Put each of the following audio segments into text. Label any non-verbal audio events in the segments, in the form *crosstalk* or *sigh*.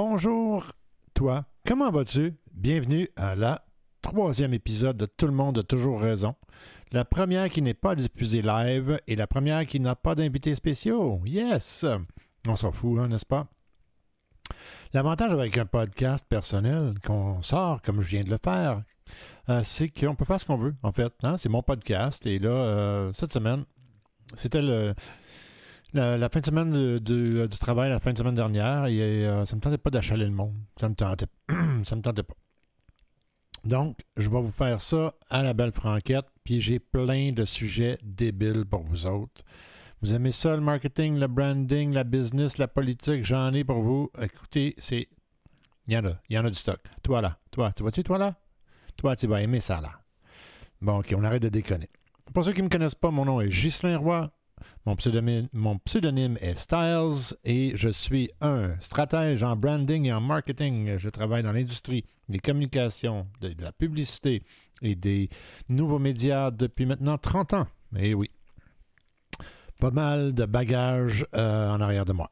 Bonjour, toi, comment vas-tu? Bienvenue à la troisième épisode de Tout le monde a toujours raison. La première qui n'est pas diffusée live et la première qui n'a pas d'invités spéciaux. Yes! On s'en fout, hein, n'est-ce pas? L'avantage avec un podcast personnel qu'on sort comme je viens de le faire, euh, c'est qu'on peut faire ce qu'on veut, en fait. Hein. C'est mon podcast. Et là, euh, cette semaine, c'était le, la, fin de semaine du travail, la fin de semaine dernière, et euh, ça ne me tentait pas d'achaler le monde. Ça me tentait, *clears throat* ça me tentait pas. Donc, je vais vous faire ça à la belle franquette, puis j'ai plein de sujets débiles pour vous autres. Vous aimez ça, le marketing, le branding, la business, la politique, j'en ai pour vous. Écoutez, c'est. Il y en a, il y en a du stock. Toi là, toi, tu vois-tu, toi là? Toi, tu vas aimer ça là. Bon, ok, on arrête de déconner. Pour ceux qui ne me connaissent pas, mon nom est Ghislain Roy. Mon pseudonyme, est Styles et je suis un stratège en branding et en marketing. Je travaille dans l'industrie des communications, de, la publicité et des nouveaux médias depuis maintenant 30 ans. Et oui, pas mal de bagages euh, en arrière de moi.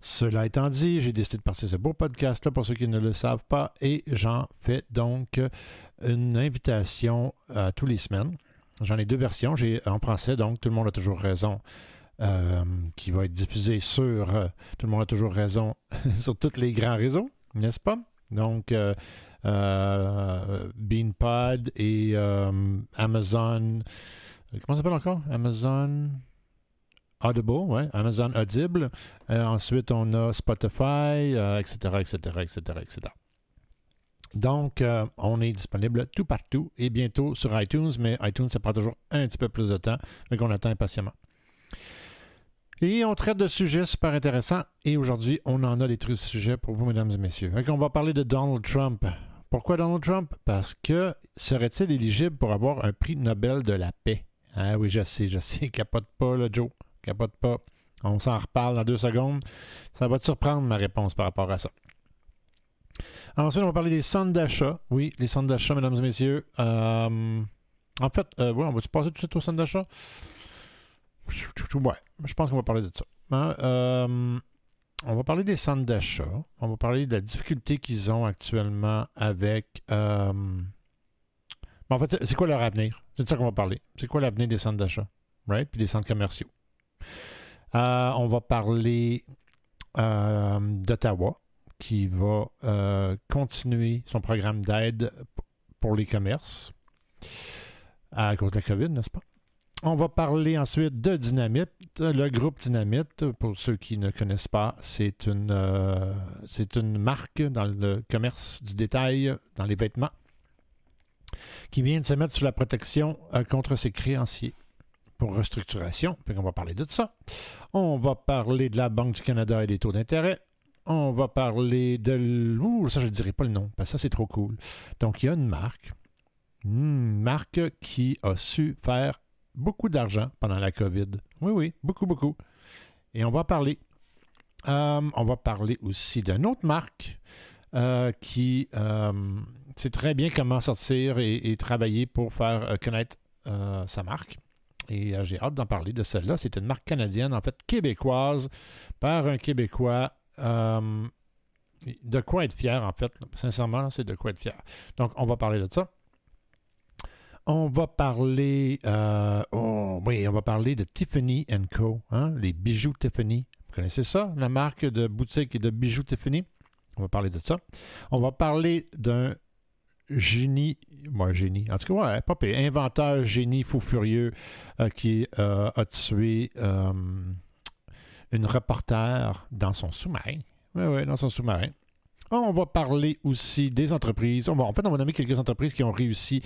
Cela étant dit, j'ai décidé de passer ce beau podcast-là pour ceux qui ne le savent pas et j'en fais donc une invitation à tous les semaines J'en ai deux versions. J'ai en français, donc Tout le monde a toujours raison, euh, qui va être diffusé sur euh, Tout le monde a toujours raison *laughs* sur tous les grands réseaux, n'est-ce pas? Donc, euh, Beanpod et Amazon. Comment ça s'appelle encore? Amazon. Audible, ouais, Amazon Audible. ensuite, on a Spotify, etc., etc., etc., etc. Donc, euh, on est disponible tout partout et bientôt sur iTunes, mais iTunes, ça prend toujours un petit peu plus de temps, mais qu'on attend impatiemment. Et on traite de sujets super intéressants et aujourd'hui, on en a des trucs de sujets pour vous, mesdames et messieurs. Donc, on va parler de Donald Trump. Pourquoi Donald Trump? Parce que serait-il éligible pour avoir un prix Nobel de la paix? Ah oui, je sais, je sais, *laughs* capote pas, là, Joe, capote pas. On s'en reparle dans deux secondes. Ça va te surprendre ma réponse par rapport à ça. Ensuite, on va parler des centres d'achat. Oui, les centres d'achat, mesdames et messieurs. Euh, en fait, euh, on va-tu passer tout de suite aux centres d'achat? Ouais, je pense qu'on va parler de ça. Hein, euh, on va parler des centres d'achat. On va parler de la difficulté qu'ils ont actuellement avec. en fait, c'est quoi leur avenir? C'est de ça qu'on va parler. C'est quoi l'avenir des centres d'achat? Right? Puis des centres commerciaux? on va parler d'Ottawa qui va euh, continuer son programme d'aide pour les commerces à cause de la COVID, n'est-ce pas? On va parler ensuite de Dynamite. Le groupe Dynamite, pour ceux qui ne connaissent pas, c'est une, euh, c'est une marque dans le commerce du détail, dans les vêtements, qui vient de se mettre sous la protection euh, contre ses créanciers pour restructuration. on va parler de ça. On va parler de la Banque du Canada et des taux d'intérêt on va parler de... Ça, je ne dirais pas le nom, parce que ça, c'est trop cool. Donc, il y a une marque, une marque qui a su faire beaucoup d'argent pendant la COVID. Oui, oui, beaucoup, beaucoup. Et on va parler. Euh, on va parler aussi d'une autre marque euh, qui euh, sait très bien comment sortir et, travailler pour faire connaître sa marque. Et j'ai hâte d'en parler de celle-là. C'est une marque canadienne, en fait québécoise, par un Québécois euh, de quoi être fier, en fait. Sincèrement, c'est de quoi être fier. Donc, on va parler de ça. On va parler, euh, oh, oui, on va parler de Tiffany Co, hein, les bijoux Tiffany. Vous connaissez ça, la marque de boutique et de bijoux Tiffany? On va parler de ça. On va parler d'un génie, moi génie, en tout cas, ouais, pas inventeur génie fou furieux euh, qui a tué une reporter dans son sous-marin. Oui, oui, dans son sous-marin. On va parler aussi des entreprises. en fait, on va nommer quelques entreprises qui ont réussi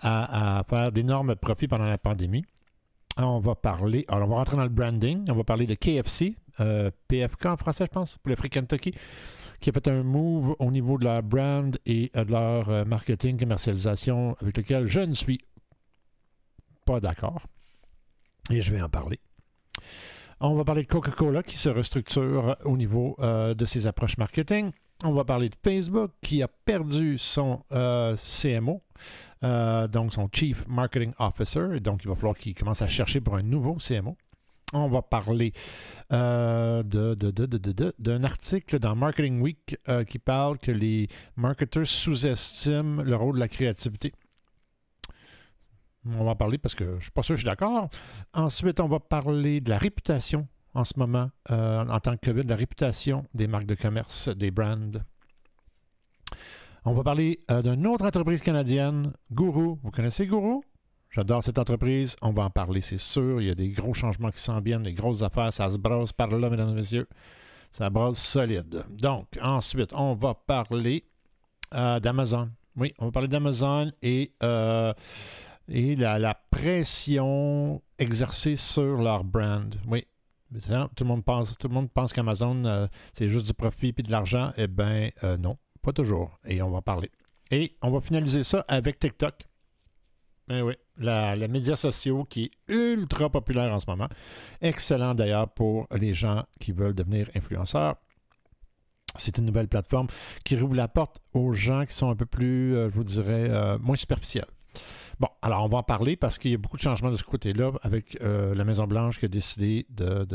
à, faire d'énormes profits pendant la pandémie. On va parler, alors on va rentrer dans le branding. On va parler de KFC, euh, PFK en français, je pense, pour le Free Kentucky, qui a fait un move au niveau de leur brand et de leur euh, marketing, commercialisation, avec lequel je ne suis pas d'accord. Et je vais en parler. On va parler de Coca-Cola qui se restructure au niveau euh, de ses approches marketing. On va parler de Facebook qui a perdu son euh, CMO, euh, donc son Chief Marketing Officer. donc, il va falloir qu'il commence à chercher pour un nouveau CMO. On va parler euh, d'un article dans Marketing Week euh, qui parle que les marketeurs sous-estiment le rôle de la créativité. On va en parler parce que je ne suis pas sûr que je suis d'accord. Ensuite, on va parler de la réputation en ce moment, euh, en tant que COVID, de la réputation des marques de commerce, des brands. On va parler euh, d'une autre entreprise canadienne, Guru. Vous connaissez Guru? J'adore cette entreprise. On va en parler, c'est sûr. Il y a des gros changements qui s'en viennent, des grosses affaires. Ça se brasse par là, mesdames et messieurs. Ça brasse solide. Donc, ensuite, on va parler euh, d'Amazon. Oui, on va parler d'Amazon et et la, pression exercée sur leur brand. Oui. Tout le monde pense, qu'Amazon, euh, c'est juste du profit et de l'argent. Eh bien, euh, non, pas toujours. Et on va parler. Et on va finaliser ça avec TikTok. Eh oui, la, les médias sociaux qui est ultra populaire en ce moment. Excellent d'ailleurs pour les gens qui veulent devenir influenceurs. C'est une nouvelle plateforme qui rouvre la porte aux gens qui sont un peu plus, euh, je vous dirais, moins superficiels. Bon, alors on va en parler parce qu'il y a beaucoup de changements de ce côté-là avec euh, la Maison-Blanche qui a décidé de,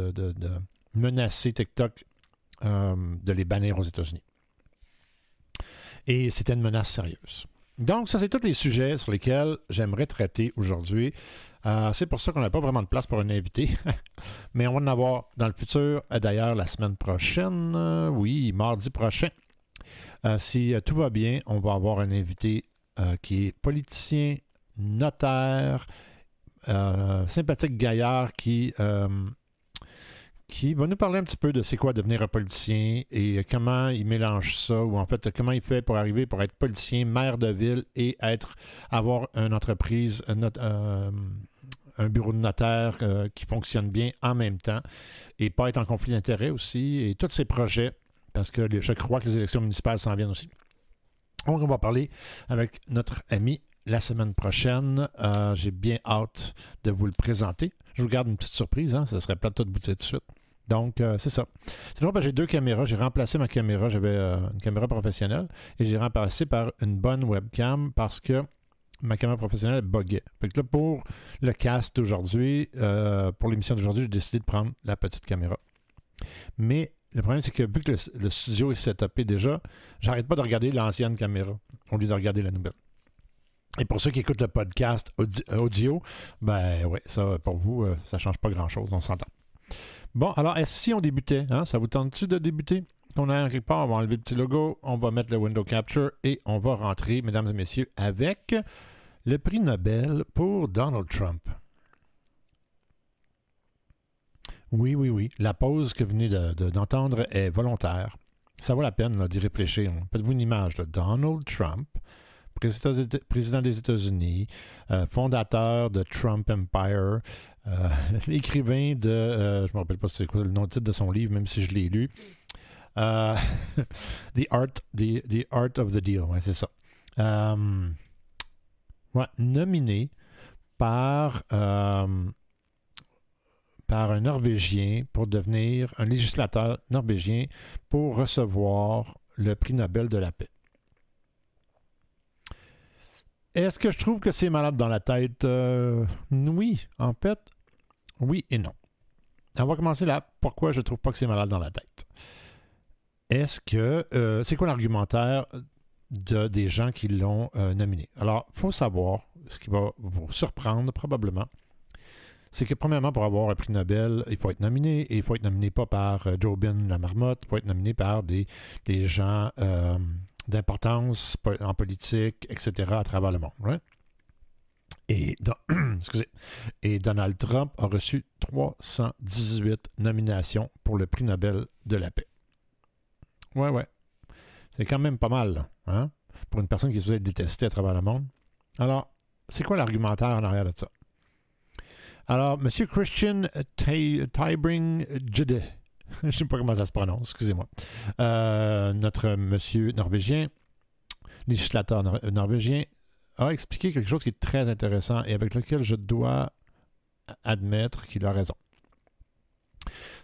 menacer TikTok euh, de les bannir aux États-Unis. Et c'était une menace sérieuse. Donc, ça, c'est tous les sujets sur lesquels j'aimerais traiter aujourd'hui. Euh, c'est pour ça qu'on n'a pas vraiment de place pour un invité. *laughs* Mais on va en avoir dans le futur, d'ailleurs, la semaine prochaine. oui, mardi prochain. si tout va bien, on va avoir un invité qui est politicien, notaire, euh, sympathique gaillard qui, euh, qui va nous parler un petit peu de c'est quoi devenir un politicien et comment il mélange ça, ou en fait comment il fait pour arriver pour être politicien, maire de ville et être avoir une entreprise, un, euh, bureau de notaire qui fonctionne bien en même temps et pas être en conflit d'intérêts aussi, et tous ces projets, parce que je crois que les élections municipales s'en viennent aussi. Donc, on va parler avec notre ami la semaine prochaine. Euh, j'ai bien hâte de vous le présenter. Je vous garde une petite surprise, hein? ça serait plate de bouter tout de suite. Donc, euh, c'est ça. C'est drôle, j'ai deux caméras. J'ai remplacé ma caméra. J'avais euh, une caméra professionnelle et j'ai remplacé par une bonne webcam parce que ma caméra professionnelle buguait. Fait là, pour le cast d'aujourd'hui, pour l'émission d'aujourd'hui, j'ai décidé de prendre la petite caméra. Mais le problème, c'est que vu que le, le studio est setupé déjà, j'arrête pas de regarder l'ancienne caméra au lieu de regarder la nouvelle. Et pour ceux qui écoutent le podcast audio, ben ouais, ça, pour vous, euh, ça ne change pas grand-chose, on s'entend. Bon, alors, est-ce si on débutait, hein, ça vous tente-tu de débuter? On a un part, on va enlever le petit logo, on va mettre le window capture et on va rentrer, mesdames et messieurs, avec le prix Nobel pour Donald Trump. Oui, oui, oui. La pause que vous venez d'entendre est volontaire. Ça vaut la peine d'y réfléchir. Faites-vous une image. de Donald Trump, président des États-Unis, euh, fondateur de Trump Empire, euh, *laughs* écrivain de, euh, je me rappelle pas c'est quoi le nom titre de son livre, même si je l'ai lu. *laughs* the Art, the, Art of the Deal, ouais, c'est ça. Ouais, nominé par par un Norvégien pour devenir un législateur norvégien pour recevoir le prix Nobel de la paix. Est-ce que je trouve que c'est malade dans la tête? Euh, oui, en fait, oui et non. On va commencer là. Pourquoi je trouve pas que c'est malade dans la tête? Est-ce que. Euh, c'est quoi l'argumentaire de, des gens qui l'ont euh, nominé? Alors, il faut savoir, ce qui va vous surprendre probablement, c'est que premièrement, pour avoir un prix Nobel, il faut être nominé, et il faut être nominé pas par Jobin la marmotte, il faut être nominé par des, des gens d'importance en politique, etc., à travers le monde. Et, *clears throat* Et Donald Trump a reçu 318 nominations pour le prix Nobel de la paix. Ouais, ouais. C'est quand même pas mal, hein? Pour une personne qui se faisait détester à travers le monde. Alors, c'est quoi l'argumentaire en arrière de ça? Alors, M. Christian Tybring Jude *laughs* je ne sais pas comment ça se prononce, excusez-moi. Euh, notre monsieur norvégien, législateur norvégien, a expliqué quelque chose qui est très intéressant et avec lequel je dois admettre qu'il a raison.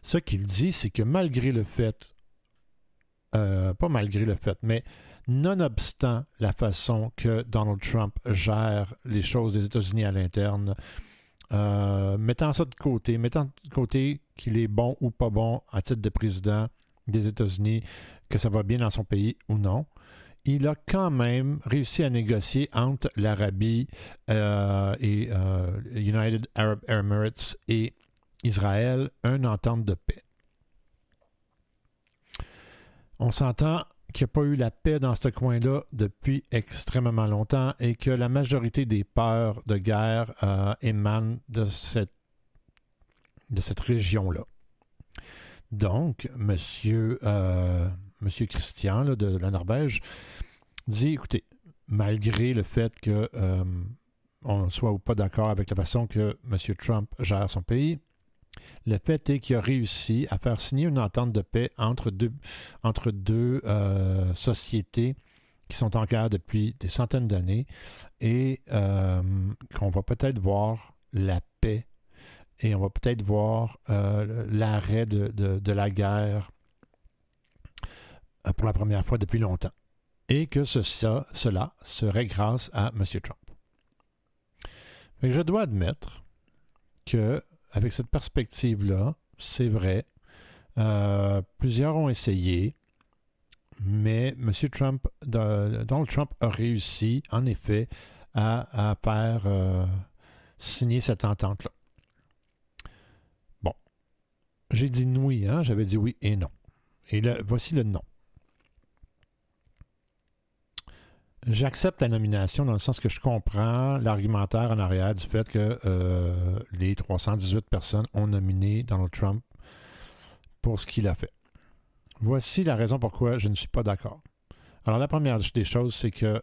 Ce qu'il dit, c'est que malgré le fait, euh, pas malgré le fait, mais nonobstant la façon que Donald Trump gère les choses des États-Unis à l'interne, euh, mettant ça de côté, mettant de côté qu'il est bon ou pas bon à titre de président des États-Unis, que ça va bien dans son pays ou non, il a quand même réussi à négocier entre l'Arabie euh, et euh, United Arab Emirates et Israël une entente de paix. On s'entend qu'il n'y a pas eu la paix dans ce coin-là depuis extrêmement longtemps et que la majorité des peurs de guerre euh, émanent de cette, de cette région-là. Donc, monsieur, euh, monsieur Christian de la Norvège dit, écoutez, malgré le fait que euh, on soit ou pas d'accord avec la façon que M. Trump gère son pays, le fait est qu'il a réussi à faire signer une entente de paix entre deux, entre euh, sociétés qui sont en guerre depuis des centaines d'années et qu'on va peut-être voir la paix et on va peut-être voir euh, l'arrêt de, de, la guerre pour la première fois depuis longtemps. Et que ce, ça, cela serait grâce à M. Trump. Mais je dois admettre que avec cette perspective-là, c'est vrai. Euh, plusieurs ont essayé, mais M. Trump, Donald Trump a réussi, en effet, à, faire euh, signer cette entente-là. J'ai dit oui, hein? J'avais dit oui et non. Et là, voici le non. J'accepte la nomination dans le sens que je comprends l'argumentaire en arrière du fait que euh, les 318 personnes ont nominé Donald Trump pour ce qu'il a fait. Voici la raison pourquoi je ne suis pas d'accord. Alors la première des choses, c'est que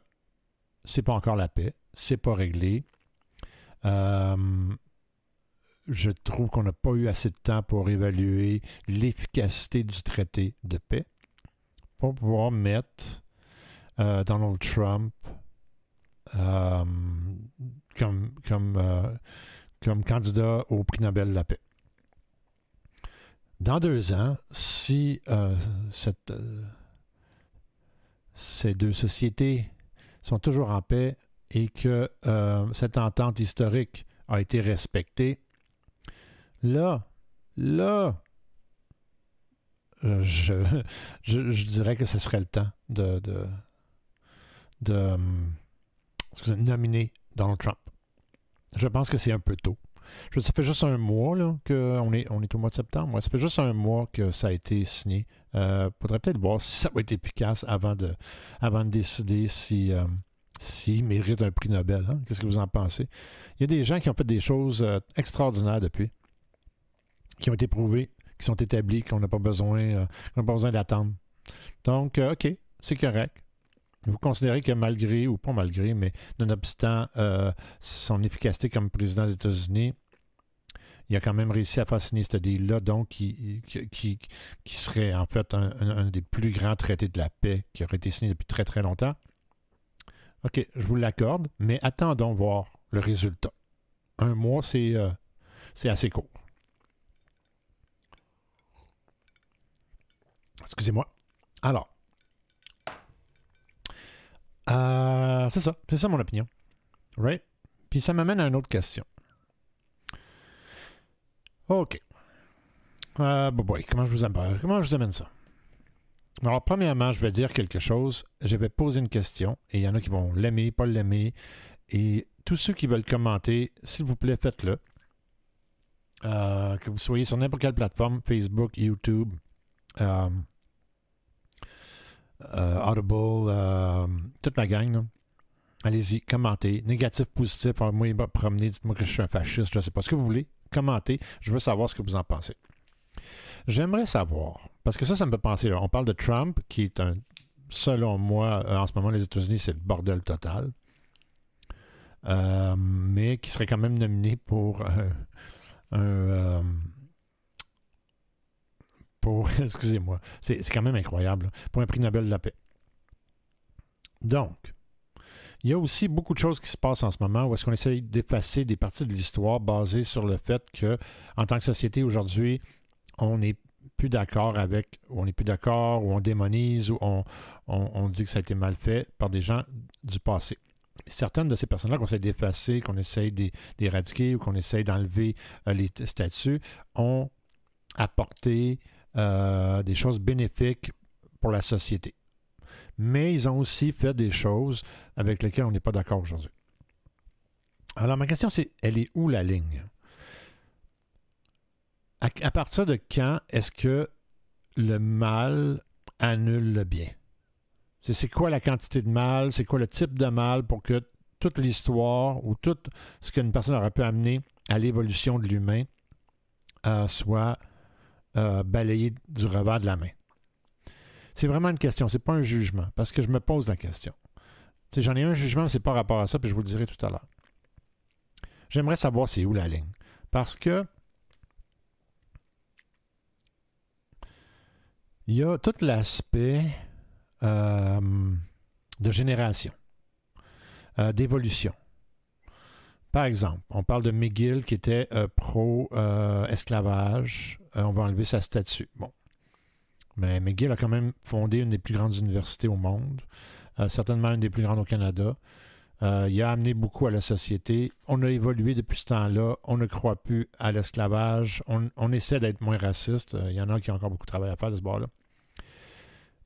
c'est pas encore la paix, c'est pas réglé. Euh, je trouve qu'on n'a pas eu assez de temps pour évaluer l'efficacité du traité de paix pour pouvoir mettre euh, Donald Trump euh, comme, euh, comme candidat au prix Nobel de la paix. Dans deux ans, si cette, ces deux sociétés sont toujours en paix et que cette entente historique a été respectée, là, là, je, je, dirais que ce serait le temps de, de euh, nominer Donald Trump. Je pense que c'est un peu tôt. Je, ça fait juste un mois qu'on est, on est au mois de septembre. Ça fait juste un mois que ça a été signé. Il euh, faudrait peut-être voir si ça va être efficace avant de, avant de décider si, euh, s'il mérite un prix Nobel. Hein. Qu'est-ce que vous en pensez? Il y a des gens qui ont fait des choses extraordinaires depuis, qui ont été prouvées, qui sont établies, qu'on n'a pas besoin, qu'on n'a pas besoin d'attendre. Donc, OK, c'est correct. Vous considérez que malgré, ou pas malgré, mais nonobstant euh, son efficacité comme président des États-Unis, il a quand même réussi à faire signer ce deal-là, donc qui, qui, qui, serait en fait un, des plus grands traités de la paix qui aurait été signé depuis très très longtemps. OK, je vous l'accorde, mais attendons voir le résultat. Un mois, c'est euh, assez court. Excusez-moi. Alors, euh, c'est ça. C'est ça mon opinion. Right? Puis ça m'amène à une autre question. OK. Euh, boy, comment je vous amène, ça? Alors, premièrement, je vais dire quelque chose. Je vais poser une question et il y en a qui vont l'aimer, pas l'aimer. Et tous ceux qui veulent commenter, s'il vous plaît, faites-le. Euh, que vous soyez sur n'importe quelle plateforme, Facebook, YouTube, euh, Audible, euh, toute la gang. Allez-y, commentez. Négatif, positif. Alors, moi, promener, dites-moi que je suis un fasciste, je ne sais pas ce que vous voulez. Commentez. Je veux savoir ce que vous en pensez. J'aimerais savoir, parce que ça, ça me fait penser. on parle de Trump, qui est un, selon moi, euh, en ce moment, les États-Unis, c'est le bordel total. mais qui serait quand même nominé pour un *laughs* excusez-moi, c'est quand même incroyable, pour un prix Nobel de la paix. Donc, il y a aussi beaucoup de choses qui se passent en ce moment où est-ce qu'on essaye d'effacer des parties de l'histoire basées sur le fait que, en tant que société aujourd'hui, on n'est plus d'accord avec, on n'est plus d'accord, ou on démonise, ou on, dit que ça a été mal fait par des gens du passé. certaines de ces personnes-là qu'on essaie d'effacer, qu'on essaie d'éradiquer ou qu'on essaie d'enlever euh, les statuts, ont apporté euh, des choses bénéfiques pour la société. Mais ils ont aussi fait des choses avec lesquelles on n'est pas d'accord aujourd'hui. Alors ma question c'est, elle est où la ligne? à partir de quand est-ce que le mal annule le bien? C'est quoi la quantité de mal, c'est quoi le type de mal pour que toute l'histoire ou tout ce qu'une personne aurait pu amener à l'évolution de l'humain euh, soit euh, balayé du revers de la main. C'est vraiment une question, c'est pas un jugement, parce que je me pose la question. J'en ai un jugement, mais c'est pas rapport à ça, puis je vous le dirai tout à l'heure. J'aimerais savoir c'est où la ligne. Parce que il y a tout l'aspect euh, de génération, euh, d'évolution. Par exemple, on parle de McGill qui était euh, pro-esclavage. on va enlever sa statue. Bon. Mais McGill a quand même fondé une des plus grandes universités au monde, certainement une des plus grandes au Canada. il a amené beaucoup à la société. On a évolué depuis ce temps-là. On ne croit plus à l'esclavage. On, essaie d'être moins raciste. il y en a qui ont encore beaucoup de travail à faire de ce bord-là.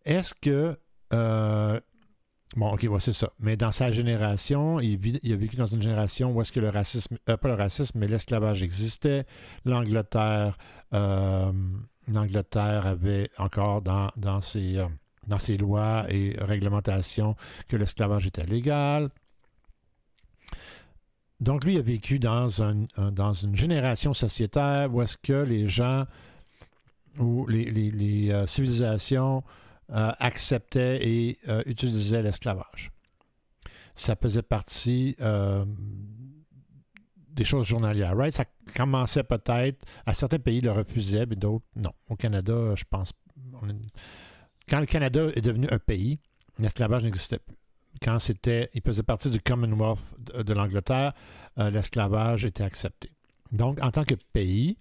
Est-ce que. Euh, bon, ok, c'est ça. Mais dans sa génération, il, a vécu dans une génération où est-ce que le racisme, euh, pas le racisme, mais l'esclavage existait. L'Angleterre, euh, l'Angleterre avait encore dans, ses, dans ses lois et réglementations que l'esclavage était légal. Donc, lui a vécu dans, un, dans une génération sociétaire où est-ce que les gens ou les civilisations euh, acceptait et euh, utilisait l'esclavage. Ça faisait partie euh, des choses journalières. Ça commençait peut-être, à certains pays le refusaient, mais d'autres non. Au Canada, je pense. Quand le Canada est devenu un pays, l'esclavage n'existait plus. Quand c'était, il faisait partie du Commonwealth de, l'Angleterre, l'esclavage était accepté. Donc, en tant que pays,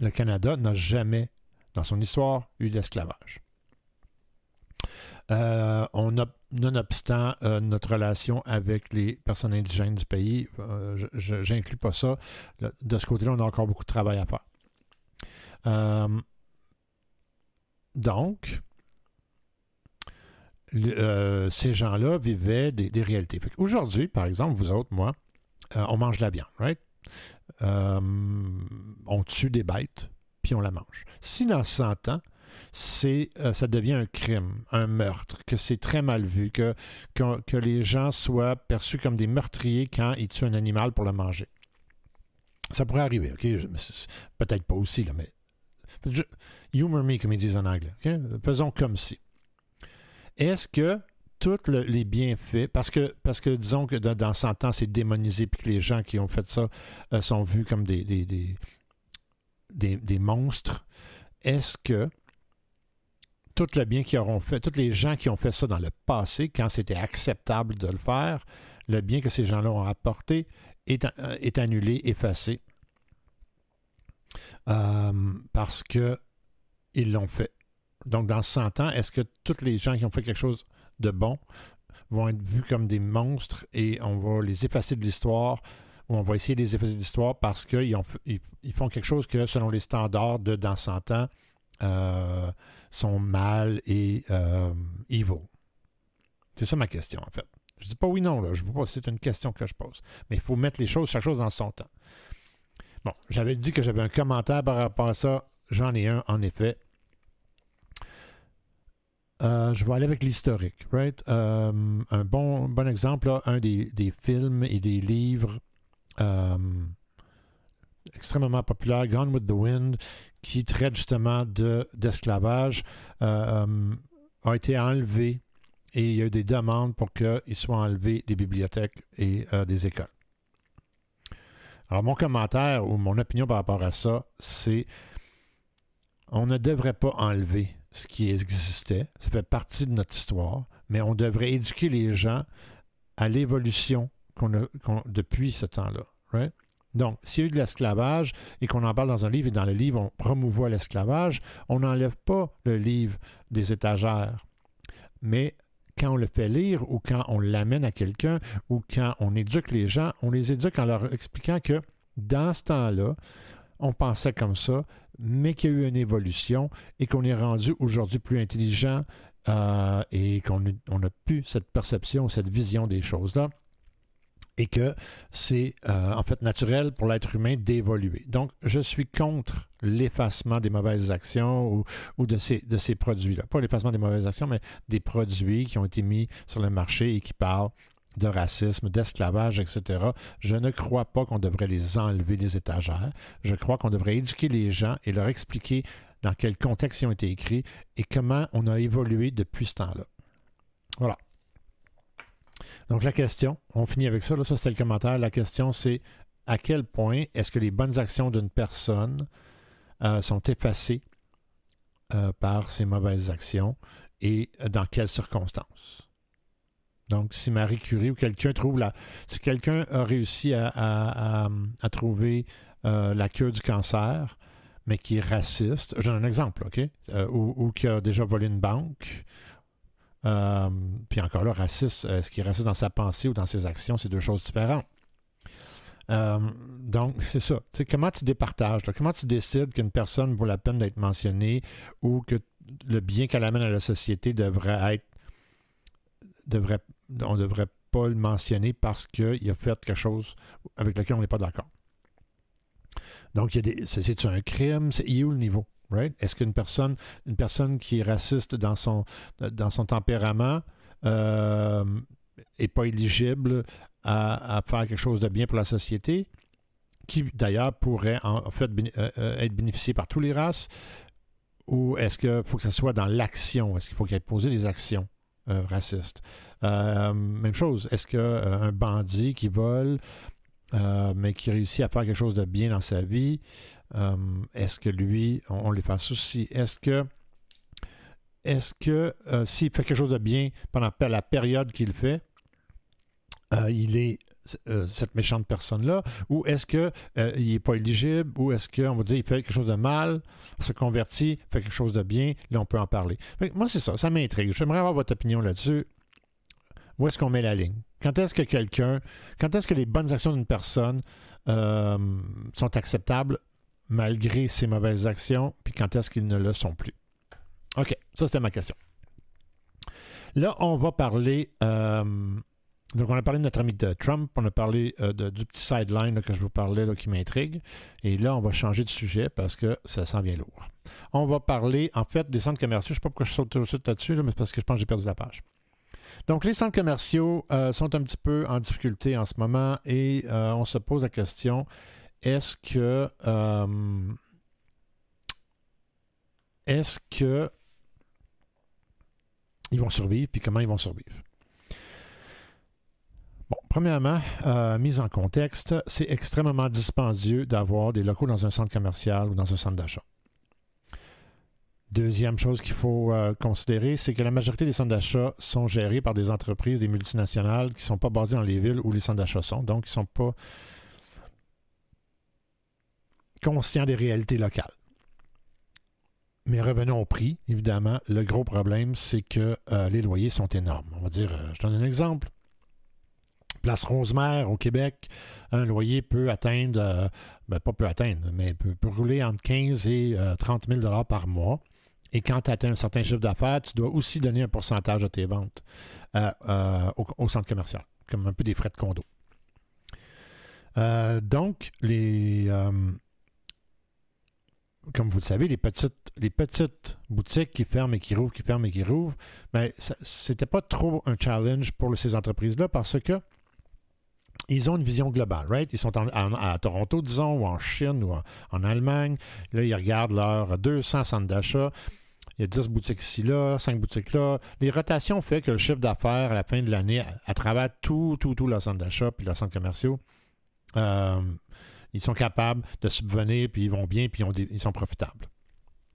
le Canada n'a jamais, dans son histoire, eu d'esclavage. Euh, on a, nonobstant euh, notre relation avec les personnes indigènes du pays, euh, je n'inclus pas ça. De ce côté-là, on a encore beaucoup de travail à faire. donc, ces gens-là vivaient des, réalités. Aujourd'hui, par exemple, vous autres, moi, on mange de la viande, right? on tue des bêtes, puis on la mange. Si dans 100 ans, c'est euh, ça devient un crime, un meurtre, que c'est très mal vu, que, que, les gens soient perçus comme des meurtriers quand ils tuent un animal pour le manger. Ça pourrait arriver, OK? Peut-être pas aussi, là, mais. humor me, comme ils disent en anglais. Faisons comme si. Est-ce que tous les bienfaits, parce que, parce que disons que dans, 100 ans, c'est démonisé, puis que les gens qui ont fait ça euh, sont vus comme des, des, des, des monstres, est-ce que tout le bien qu'ils auront fait, tous les gens qui ont fait ça dans le passé, quand c'était acceptable de le faire, le bien que ces gens-là ont apporté est, euh, annulé, effacé, euh, parce qu'ils l'ont fait. Donc, dans 100 ans, est-ce que tous les gens qui ont fait quelque chose de bon vont être vus comme des monstres et on va les effacer de l'histoire ou on va essayer de les effacer de l'histoire parce qu'ils ils, font quelque chose que, selon les standards de dans 100 ans, euh, sont mal et euh, evil? C'est ça ma question, en fait. Je dis pas oui, non, là. Je ne pas, c'est une question que je pose. Mais il faut mettre les choses, chaque chose dans son temps. Bon, j'avais dit que j'avais un commentaire par rapport à ça. J'en ai un, en effet. Euh, je vais aller avec l'historique, right? Euh, un bon, bon exemple, un des, films et des livres extrêmement populaire, Gone with the Wind, qui traite justement d'esclavage, euh, euh, a été enlevé et il y a eu des demandes pour qu'il soit enlevé des bibliothèques et euh, des écoles. Alors, mon commentaire ou mon opinion par rapport à ça, c'est on ne devrait pas enlever ce qui existait. Ça fait partie de notre histoire, mais on devrait éduquer les gens à l'évolution qu'on a depuis ce temps-là. Right? Donc, s'il y a eu de l'esclavage et qu'on en parle dans un livre et dans le livre, on promouvoit l'esclavage, on n'enlève pas le livre des étagères. Mais quand on le fait lire ou quand on l'amène à quelqu'un ou quand on éduque les gens, on les éduque en leur expliquant que dans ce temps-là, on pensait comme ça, mais qu'il y a eu une évolution et qu'on est rendu aujourd'hui plus intelligent euh, et qu'on n'a plus cette perception, cette vision des choses-là et que c'est euh, en fait naturel pour l'être humain d'évoluer. Donc, je suis contre l'effacement des mauvaises actions ou, de ces, de ces produits-là. Pas l'effacement des mauvaises actions, mais des produits qui ont été mis sur le marché et qui parlent de racisme, d'esclavage, etc. Je ne crois pas qu'on devrait les enlever des étagères. Je crois qu'on devrait éduquer les gens et leur expliquer dans quel contexte ils ont été écrits et comment on a évolué depuis ce temps-là. Voilà. Donc la question, on finit avec ça, là, ça c'était le commentaire, la question c'est à quel point est-ce que les bonnes actions d'une personne euh, sont effacées euh, par ses mauvaises actions et dans quelles circonstances? Donc, si Marie Curie ou quelqu'un trouve la. Si quelqu'un a réussi à, trouver euh, la cure du cancer, mais qui est raciste, j'ai un exemple, OK? ou, qui a déjà volé une banque, euh, puis encore là, raciste, est-ce qu'il est raciste dans sa pensée ou dans ses actions, c'est deux choses différentes. Euh, donc, c'est ça. comment tu départages? comment tu décides qu'une personne vaut la peine d'être mentionnée ou que le bien qu'elle amène à la société devrait être. Devrait, on ne devrait pas le mentionner parce qu'il a fait quelque chose avec lequel on n'est pas d'accord. Donc, c'est un crime? C'est où le niveau? Est-ce qu'une personne, une personne qui est raciste dans son, tempérament n'est euh, pas éligible à, faire quelque chose de bien pour la société, qui d'ailleurs pourrait en fait euh, euh, être bénéficié par tous les races, ou est-ce qu'il faut que ce soit dans l'action? Est-ce qu'il faut qu'il ait posé des actions racistes? même chose, est-ce qu'un bandit qui vole, mais qui réussit à faire quelque chose de bien dans sa vie, est-ce que lui, on, les fasse aussi? Est-ce que, est-ce que euh, s'il fait quelque chose de bien pendant la période qu'il fait, euh, il est cette méchante personne-là, ou est-ce qu'il n'est pas éligible, ou est-ce qu'on va dire qu'il fait quelque chose de mal, se convertit, fait quelque chose de bien, là on peut en parler. moi c'est ça, ça m'intrigue. J'aimerais avoir votre opinion là-dessus. Où est-ce qu'on met la ligne? Quand est-ce que quelqu'un, quand est-ce que les bonnes actions d'une personne sont acceptables? Malgré ses mauvaises actions, puis quand est-ce qu'ils ne le sont plus. OK, ça c'était ma question. Là, on va parler. Euh, donc, on a parlé de notre ami de Trump, on a parlé euh, du petit sideline que je vous parlais là, qui m'intrigue. Et là, on va changer de sujet parce que ça s'en vient lourd. On va parler, en fait, des centres commerciaux. Je ne sais pas pourquoi je saute tout de suite là-dessus, mais c'est parce que je pense que j'ai perdu la page. Donc, les centres commerciaux euh, sont un petit peu en difficulté en ce moment et on se pose la question est-ce que euh, est-ce que ils vont survivre, puis comment ils vont survivre? Bon, premièrement, euh, mise en contexte, c'est extrêmement dispendieux d'avoir des locaux dans un centre commercial ou dans un centre d'achat. Deuxième chose qu'il faut euh, considérer, c'est que la majorité des centres d'achat sont gérés par des entreprises, des multinationales qui ne sont pas basées dans les villes où les centres d'achat sont, donc ils ne sont pas conscient des réalités locales. Mais revenons au prix, évidemment. Le gros problème, c'est que euh, les loyers sont énormes. On va dire, euh, je donne un exemple. Place Rosemère au Québec, un loyer peut atteindre, euh, ben, pas peut atteindre, mais peut, rouler entre 15 et 30 000 par mois. Et quand tu atteins un certain chiffre d'affaires, tu dois aussi donner un pourcentage de tes ventes au, au, centre commercial, comme un peu des frais de condo. donc, les, comme vous le savez, les petites, les petites boutiques qui ferment et qui rouvrent, qui ferment et qui rouvrent, mais ben, c'était pas trop un challenge pour ces entreprises-là parce que ils ont une vision globale, right? Ils sont à Toronto, disons, ou en Chine, ou en, Allemagne. Là, ils regardent leurs 200 centres d'achat. Il y a 10 boutiques ici, là, 5 boutiques là. Les rotations font que le chiffre d'affaires à la fin de l'année, à, travers tout, tout, tout leur centre d'achat puis leurs centres commerciaux, euh, ils sont capables de subvenir, puis ils vont bien, puis ils, sont profitables.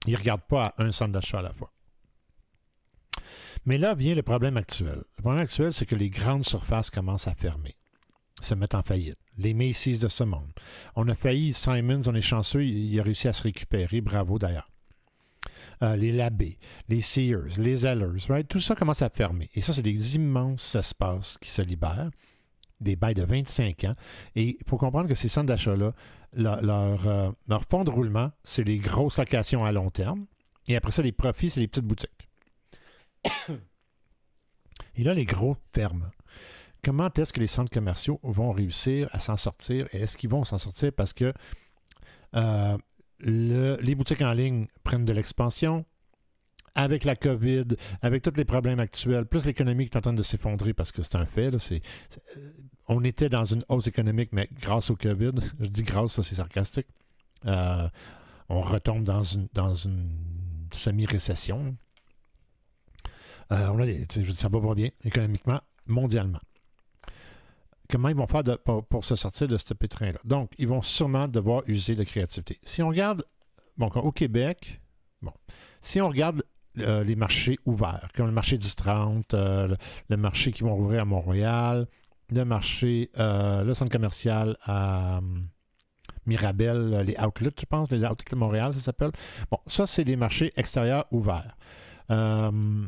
Ils ne regardent pas à un centre d'achat à la fois. Mais là vient le problème actuel. Le problème actuel, c'est que les grandes surfaces commencent à fermer, se mettent en faillite. Les Macy's de ce monde. On a failli, Simons, on est chanceux, il, a réussi à se récupérer, bravo d'ailleurs. euh, les Labés, les Sears, les Zellers, tout ça commence à fermer. Et ça, c'est des immenses espaces qui se libèrent, des bails de 25 ans. Et faut comprendre que ces centres d'achat-là, leur, euh, leur de roulement, c'est les grosses locations à long terme. Et après ça, les profits, c'est les petites boutiques. *coughs* Et là, les gros ferment. Comment est-ce que les centres commerciaux vont réussir à s'en sortir? Et est-ce qu'ils vont s'en sortir parce que euh, le- les boutiques en ligne prennent de l'expansion? Avec la COVID, avec tous les problèmes actuels, plus l'économie qui est en train de s'effondrer parce que c'est un fait, là, c'est, on était dans une hausse économique, mais grâce au COVID, *laughs* je dis grâce, ça c'est sarcastique, euh, on retombe dans une, semi-récession. Euh, on a des- ça va pas bien économiquement, mondialement. Comment ils vont faire pour, se sortir de ce pétrin-là? Donc, ils vont sûrement devoir user de créativité. Si on regarde, au Québec, bon, si on regarde euh, les marchés ouverts, comme le marché 10-30, euh, le, le marché qui vont rouvrir à Montréal, le marché, euh, le centre commercial à hum, Mirabel, euh, les outlets, je pense, les outlets de Montréal, ça s'appelle. Bon, ça, c'est des marchés extérieurs ouverts. Euh,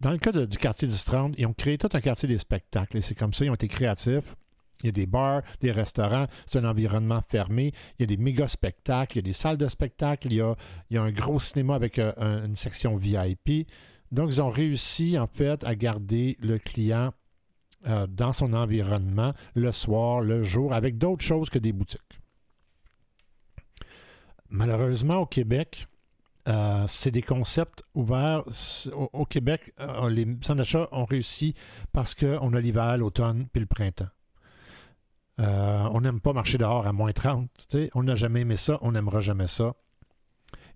dans le cas de- du quartier 10-30, ils ont créé tout un quartier des spectacles. Et c'est comme ça, ils ont été créatifs. Il y a des bars, des restaurants, c'est un environnement fermé. Il y a des méga spectacles, il y a des salles de spectacle, il y a, il y a un gros cinéma avec euh, un- une section VIP. Donc, ils ont réussi, en fait, à garder le client euh, dans son environnement le soir, le jour, avec d'autres choses que des boutiques. Malheureusement, au Québec, euh, c'est des concepts ouverts. Au, Québec, euh, les centres d'achat ont réussi parce qu'on a l'hiver, l'automne puis le printemps. On n'aime pas marcher dehors à moins 30. tu sais. On n'a jamais aimé ça, on n'aimera jamais ça.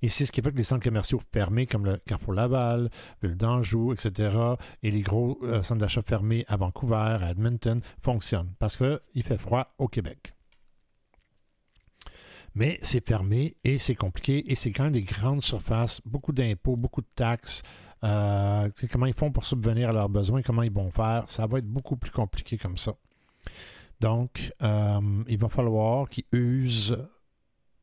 Et c'est ce qui fait que les centres commerciaux fermés, comme le Carrefour Laval, Ville d'Anjou, etc., et les gros euh, centres d'achat fermés à Vancouver, à Edmonton, fonctionnent parce qu'il fait froid au Québec. Mais c'est fermé et c'est compliqué et c'est quand même des grandes surfaces, beaucoup d'impôts, beaucoup de taxes. Euh, comment ils font pour subvenir à leurs besoins, comment ils vont faire, ça va être beaucoup plus compliqué comme ça. Donc, euh, il va falloir qu'ils usent,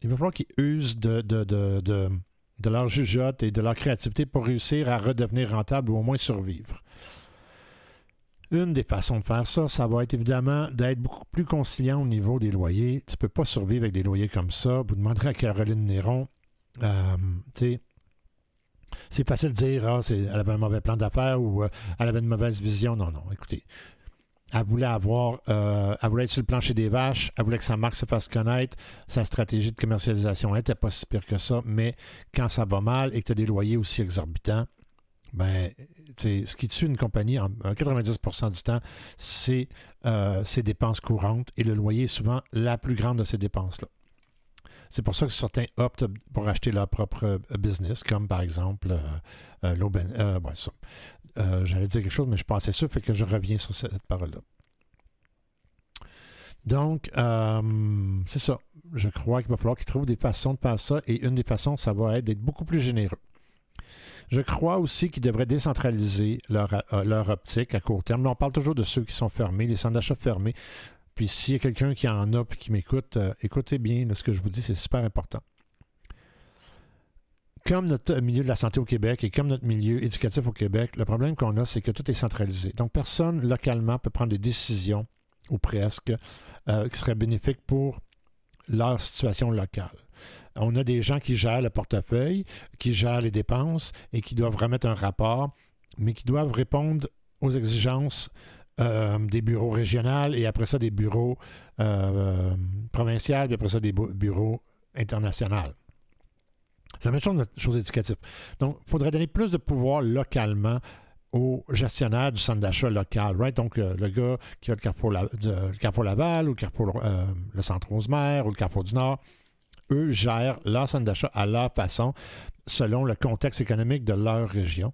il va falloir qu'ils usent de, de, de, de, leur jugeote et de leur créativité pour réussir à redevenir rentable ou au moins survivre. Une des façons de faire ça, ça va être évidemment d'être beaucoup plus conciliant au niveau des loyers. Tu ne peux pas survivre avec des loyers comme ça. Vous demanderez à Caroline Néron, euh, c'est facile de dire, ah, elle avait un mauvais plan d'affaires ou euh, elle avait une mauvaise vision. Non, non, écoutez. Elle voulait avoir, euh, elle voulait être sur le plancher des vaches, elle voulait que sa marque se fasse connaître, sa stratégie de commercialisation n'était pas si pire que ça, mais quand ça va mal et que tu as des loyers aussi exorbitants, ben, ce qui tue une compagnie en en 90% du temps, c'est euh, ses dépenses courantes et le loyer est souvent la plus grande de ces dépenses-là. C'est pour ça que certains optent pour acheter leur propre euh, business, comme par exemple euh, euh. Euh, J'allais dire quelque chose, mais je assez sûr, fait que je reviens sur cette parole-là. Donc, euh, c'est ça. Je crois qu'il va falloir qu'ils trouvent des façons de faire ça, et une des façons, ça va être d'être beaucoup plus généreux. Je crois aussi qu'ils devraient décentraliser leur, euh, optique à court terme. Là, on parle toujours de ceux qui sont fermés, les centres d'achat fermés. Puis s'il y a quelqu'un qui en a et qui m'écoute, écoutez bien ce que je vous dis, c'est super important. Comme notre milieu de la santé au Québec et comme notre milieu éducatif au Québec, le problème qu'on a, c'est que tout est centralisé. Donc, personne localement peut prendre des décisions, ou presque, euh, qui seraient bénéfiques pour leur situation locale. On a des gens qui gèrent le portefeuille, qui gèrent les dépenses et qui doivent remettre un rapport, mais qui doivent répondre aux exigences euh, des bureaux régionaux et après ça des bureaux euh, provinciaux, puis après ça des bu- bureaux internationaux. C'est la même chose, chose éducative. Donc, il faudrait donner plus de pouvoir localement aux gestionnaires du centre d'achat local, right? Donc, euh, le gars qui a le Carrefour, La- du- le Carrefour Laval ou le Carrefour euh, le Centre Rosemère ou le Carrefour du Nord, eux gèrent leur centre d'achat à leur façon, selon le contexte économique de leur région,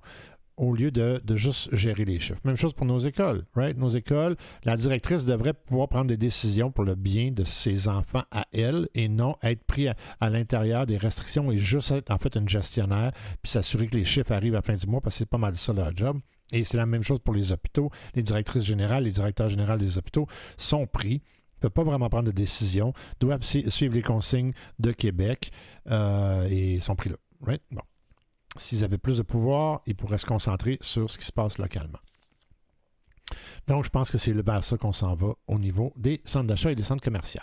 au lieu de, juste gérer les chiffres. Même chose pour nos écoles, right? Nos écoles, la directrice devrait pouvoir prendre des décisions pour le bien de ses enfants à elle et non être pris à, l'intérieur des restrictions et juste être en fait une gestionnaire puis s'assurer que les chiffres arrivent à la fin du mois parce que c'est pas mal ça leur job. Et c'est la même chose pour les hôpitaux. Les directrices générales, les directeurs généraux des hôpitaux sont pris ne peuvent pas vraiment prendre de décision, doivent suivre les consignes de Québec euh, et sont pris là. Right? Bon. S'ils avaient plus de pouvoir, ils pourraient se concentrer sur ce qui se passe localement. Donc, je pense que c'est vers ça qu'on s'en va au niveau des centres d'achat et des centres commerciaux.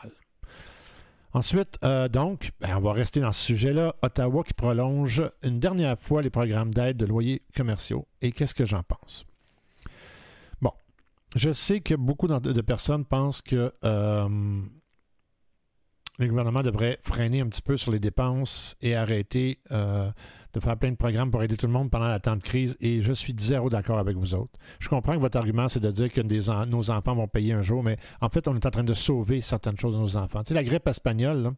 Ensuite, euh, donc, ben, on va rester dans ce sujet-là. Ottawa qui prolonge une dernière fois les programmes d'aide de loyers commerciaux. Et qu'est-ce que j'en pense? Bon, je sais que beaucoup de personnes pensent que euh, le gouvernement devrait freiner un petit peu sur les dépenses et arrêter euh, de faire plein de programmes pour aider tout le monde pendant la temps de crise. Et je suis zéro d'accord avec vous autres. Je comprends que votre argument, c'est de dire que nos enfants vont payer un jour, mais en fait, on est en train de sauver certaines choses de nos enfants. Tu sais, la grippe espagnole,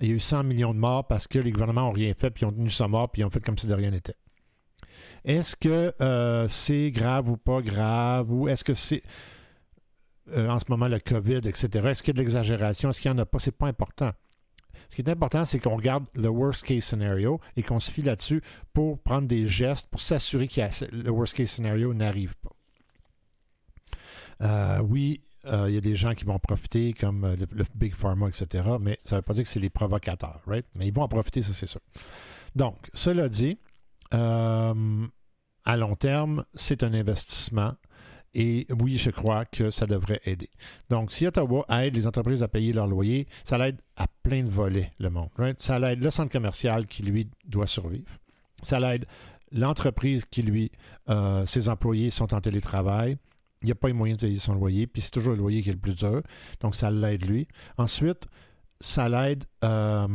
il y a eu 100 millions de morts parce que les gouvernements n'ont rien fait, puis ils ont tenu ça mort, puis ils ont fait comme si de rien n'était. Est-ce que euh, c'est grave ou pas grave, ou est-ce que c'est euh, en ce moment le COVID, etc. Est-ce qu'il y a de l'exagération? Est-ce qu'il n'y en a pas? Ce n'est pas important. Ce qui est important, c'est qu'on regarde le worst case scenario et qu'on se fie là-dessus pour prendre des gestes pour s'assurer que le worst case scenario n'arrive pas. Euh, oui, euh, il y a des gens qui vont profiter, comme le, Big Pharma, etc., mais ça ne veut pas dire que c'est les provocateurs, right? Mais ils vont en profiter, ça c'est sûr. Donc, cela dit, à long terme, c'est un investissement et oui, je crois que ça devrait aider. Donc, si Ottawa aide les entreprises à payer leur loyer, ça l'aide à plein de volets, le monde. Ça l'aide le centre commercial qui, lui, doit survivre. Ça l'aide l'entreprise qui, lui, euh, ses employés sont en télétravail. Il n'y a pas les moyens de payer son loyer, puis c'est toujours le loyer qui est le plus dur. Donc, ça l'aide lui. Ensuite, ça l'aide, euh,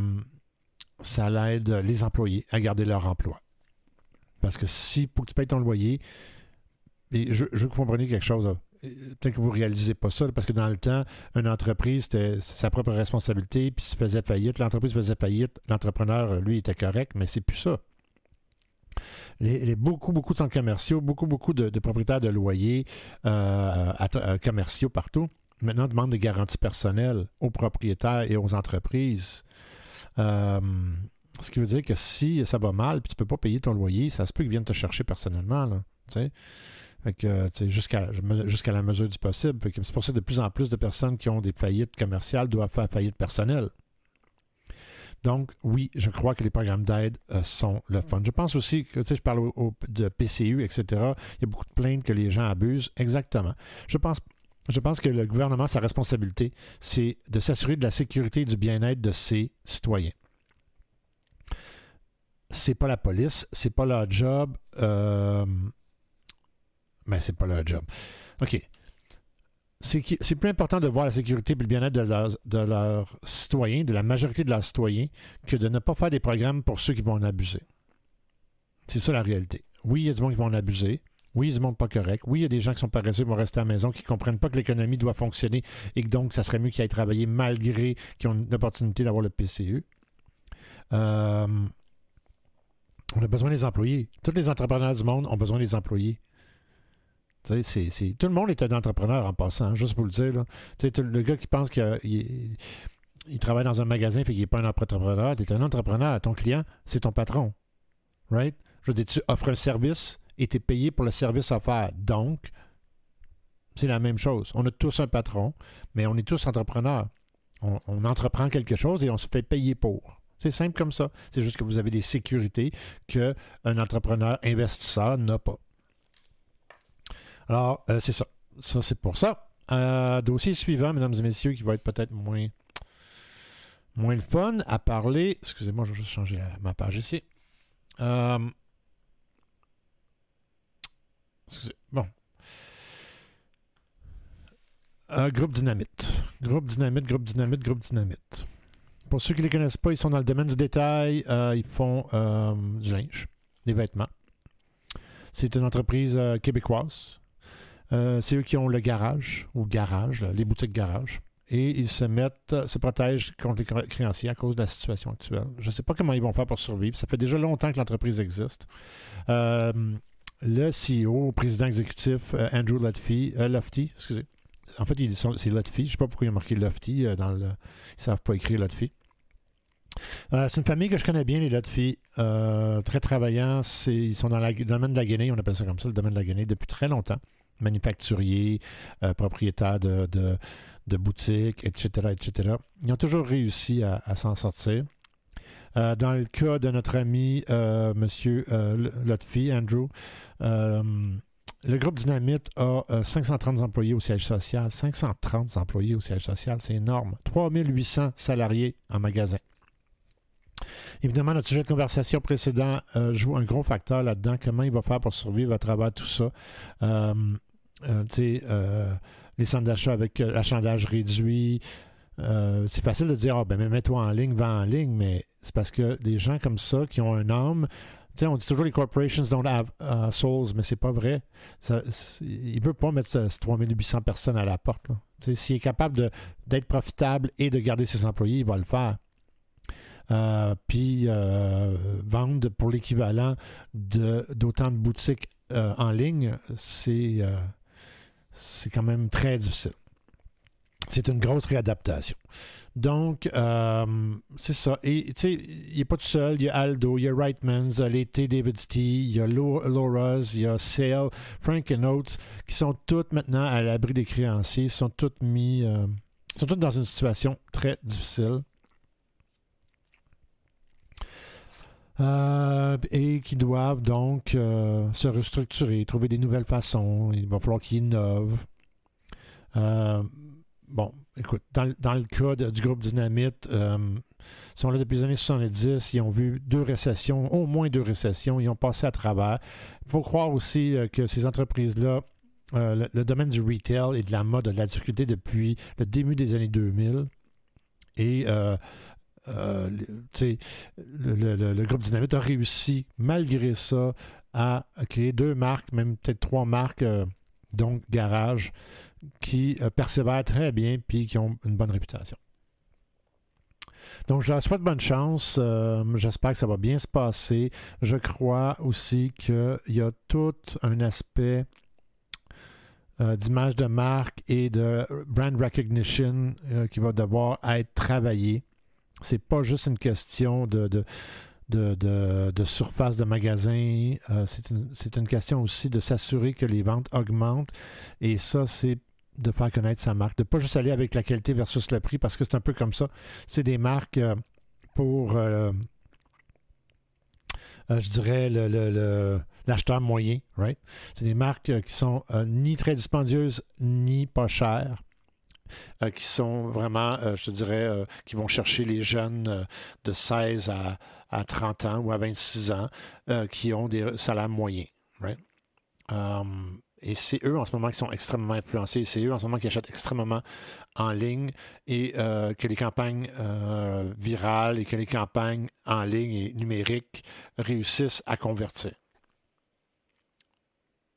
ça l'aide les employés à garder leur emploi. Parce que si, pour que tu payes ton loyer, et je, veux que vous compreniez quelque chose. Peut-être que vous ne réalisez pas ça, parce que dans le temps, une entreprise, c'était sa propre responsabilité, puis se faisait faillite. L'entreprise faisait faillite, l'entrepreneur, lui, était correct, mais c'est plus ça. Les, beaucoup, beaucoup de centres commerciaux, beaucoup, beaucoup de, propriétaires de loyers euh, commerciaux partout, maintenant demandent des garanties personnelles aux propriétaires et aux entreprises. Euh, ce qui veut dire que si ça va mal, puis tu ne peux pas payer ton loyer, ça se peut qu'ils viennent te chercher personnellement. Là, jusqu'à jusqu'à la mesure du possible. C'est pour ça que de plus en plus de personnes qui ont des faillites commerciales doivent faire faillite personnelle. Donc, oui, je crois que les programmes d'aide euh, sont le fun. Je pense aussi que, tu je parle de PCU, etc. Il y a beaucoup de plaintes que les gens abusent. Exactement. Je pense, je pense que le gouvernement, sa responsabilité, c'est de s'assurer de la sécurité et du bien-être de ses citoyens. C'est pas la police, c'est pas leur job. Euh, mais c'est pas leur job. OK. C'est plus important de voir la sécurité et le bien-être de leurs citoyens, de la majorité de leurs citoyens, que de ne pas faire des programmes pour ceux qui vont en abuser. C'est ça la réalité. Oui, il y a du monde qui vont en abuser. Oui, il y a du monde pas correct. Oui, il y a des gens qui sont paresseux, qui vont rester à la maison, qui ne comprennent pas que l'économie doit fonctionner et que donc ça serait mieux qu'ils aillent travailler malgré qu'ils ont l'opportunité d'avoir le PCE. Euh, on a besoin des employés. Tous les entrepreneurs du monde ont besoin des employés tout le monde est un entrepreneur en passant, juste pour le dire. le gars qui pense qu'il il travaille dans un magasin et qu'il n'est pas un entrepreneur, tu es un entrepreneur. Ton client, c'est ton patron. Right? Je veux dire, tu offres un service et tu es payé pour le service offert. Donc, c'est la même chose. On a tous un patron, mais on est tous entrepreneurs. On, on entreprend quelque chose et on se fait payer pour. C'est simple comme ça. C'est juste que vous avez des sécurités qu'un entrepreneur investisseur n'a pas. Alors, euh, c'est ça. Ça, c'est pour ça. Euh, dossier suivant, mesdames et messieurs, qui va être peut-être moins, moins le fun à parler. Excusez-moi, je vais juste changer ma page ici. Euh, excusez, bon. groupe Dynamite. Groupe Dynamite, groupe Dynamite, groupe Dynamite. Pour ceux qui ne les connaissent pas, ils sont dans le domaine du détail. ils font du linge, des vêtements. C'est une entreprise québécoise. Euh, c'est eux qui ont le garage, ou garage, les boutiques garage. Et ils se mettent, euh, se protègent contre les créanciers à cause de la situation actuelle. Je ne sais pas comment ils vont faire pour survivre. Ça fait déjà longtemps que l'entreprise existe. Euh, le CEO, président exécutif, Andrew Lofty, Lofty, excusez. En fait, c'est Lofty. Je ne sais pas pourquoi il a marqué Lofty dans le. Ils ne savent pas écrire Lofty. c'est une famille que je connais bien, les Lotfi. très travaillants. Ils sont dans, le domaine de la Guinée, on appelle ça comme ça, le domaine de la Guinée, depuis très longtemps manufacturiers, euh, propriétaires de, boutiques, etc., etc. Ils ont toujours réussi à, s'en sortir. dans le cas de notre ami M. Lotfi, Andrew, le groupe Dynamite a 530 employés au siège social. 530 employés au siège social, c'est énorme. 3800 salariés en magasin. Évidemment, notre sujet de conversation précédent joue un gros facteur là-dedans. Comment il va faire pour survivre à travers tout ça? Les centres d'achat avec l'achandage réduit, euh, c'est facile de dire, ah, ben, mets-toi en ligne, va en ligne, mais c'est parce que des gens comme ça qui ont un âme, on dit toujours les corporations don't have uh, souls, mais c'est pas vrai. il ne peut pas mettre 3800 personnes à la porte. S'il est capable d'être profitable et de garder ses employés, il va le faire. Euh, puis euh, vendre pour l'équivalent d'autant de, boutiques en ligne, c'est quand même très difficile c'est une grosse réadaptation. Donc, euh, c'est ça. Et tu sais, il n'est pas tout seul. Il y a Aldo, il y a Wrightmans, l'été David T, il y a Laura's, il y a Sale, Frank and Oates, qui sont toutes maintenant à l'abri des créanciers, sont toutes mis, euh, sont toutes dans une situation très difficile. Euh, et qui doivent donc se restructurer, trouver des nouvelles façons. Il va falloir qu'ils innovent bon, écoute, dans, le cas du groupe Dynamite, euh, ils sont là depuis les années 70, ils ont vu deux récessions, au moins deux récessions, ils ont passé à travers. Il faut croire aussi euh, que ces entreprises-là, euh, le, domaine du retail et de la mode a de la difficulté depuis le début des années 2000. Et le, le, groupe Dynamite a réussi, malgré ça, à créer deux marques, même peut-être trois marques, donc garage, qui euh, persévèrent très bien puis qui ont une bonne réputation. Donc, je leur souhaite bonne chance. Euh, j'espère que ça va bien se passer. Je crois aussi qu'il y a tout un aspect euh, d'image de marque et de brand recognition qui va devoir être travaillé. C'est pas juste une question de, de, surface de magasin. c'est une, une, question aussi de s'assurer que les ventes augmentent. Et ça, c'est de faire connaître sa marque, de pas juste aller avec la qualité versus le prix, parce que c'est un peu comme ça. C'est des marques euh, pour, euh, euh, je dirais, l'acheteur moyen, right? C'est des marques qui sont ni très dispendieuses, ni pas chères. Qui sont vraiment, je dirais, qui vont chercher les jeunes de 16 à, à, 30 ans ou à 26 ans qui ont des salaires moyens. Um, et c'est eux en ce moment qui sont extrêmement influencés. C'est eux en ce moment qui achètent extrêmement en ligne et euh, que les campagnes euh, virales et que les campagnes en ligne et numériques réussissent à convertir.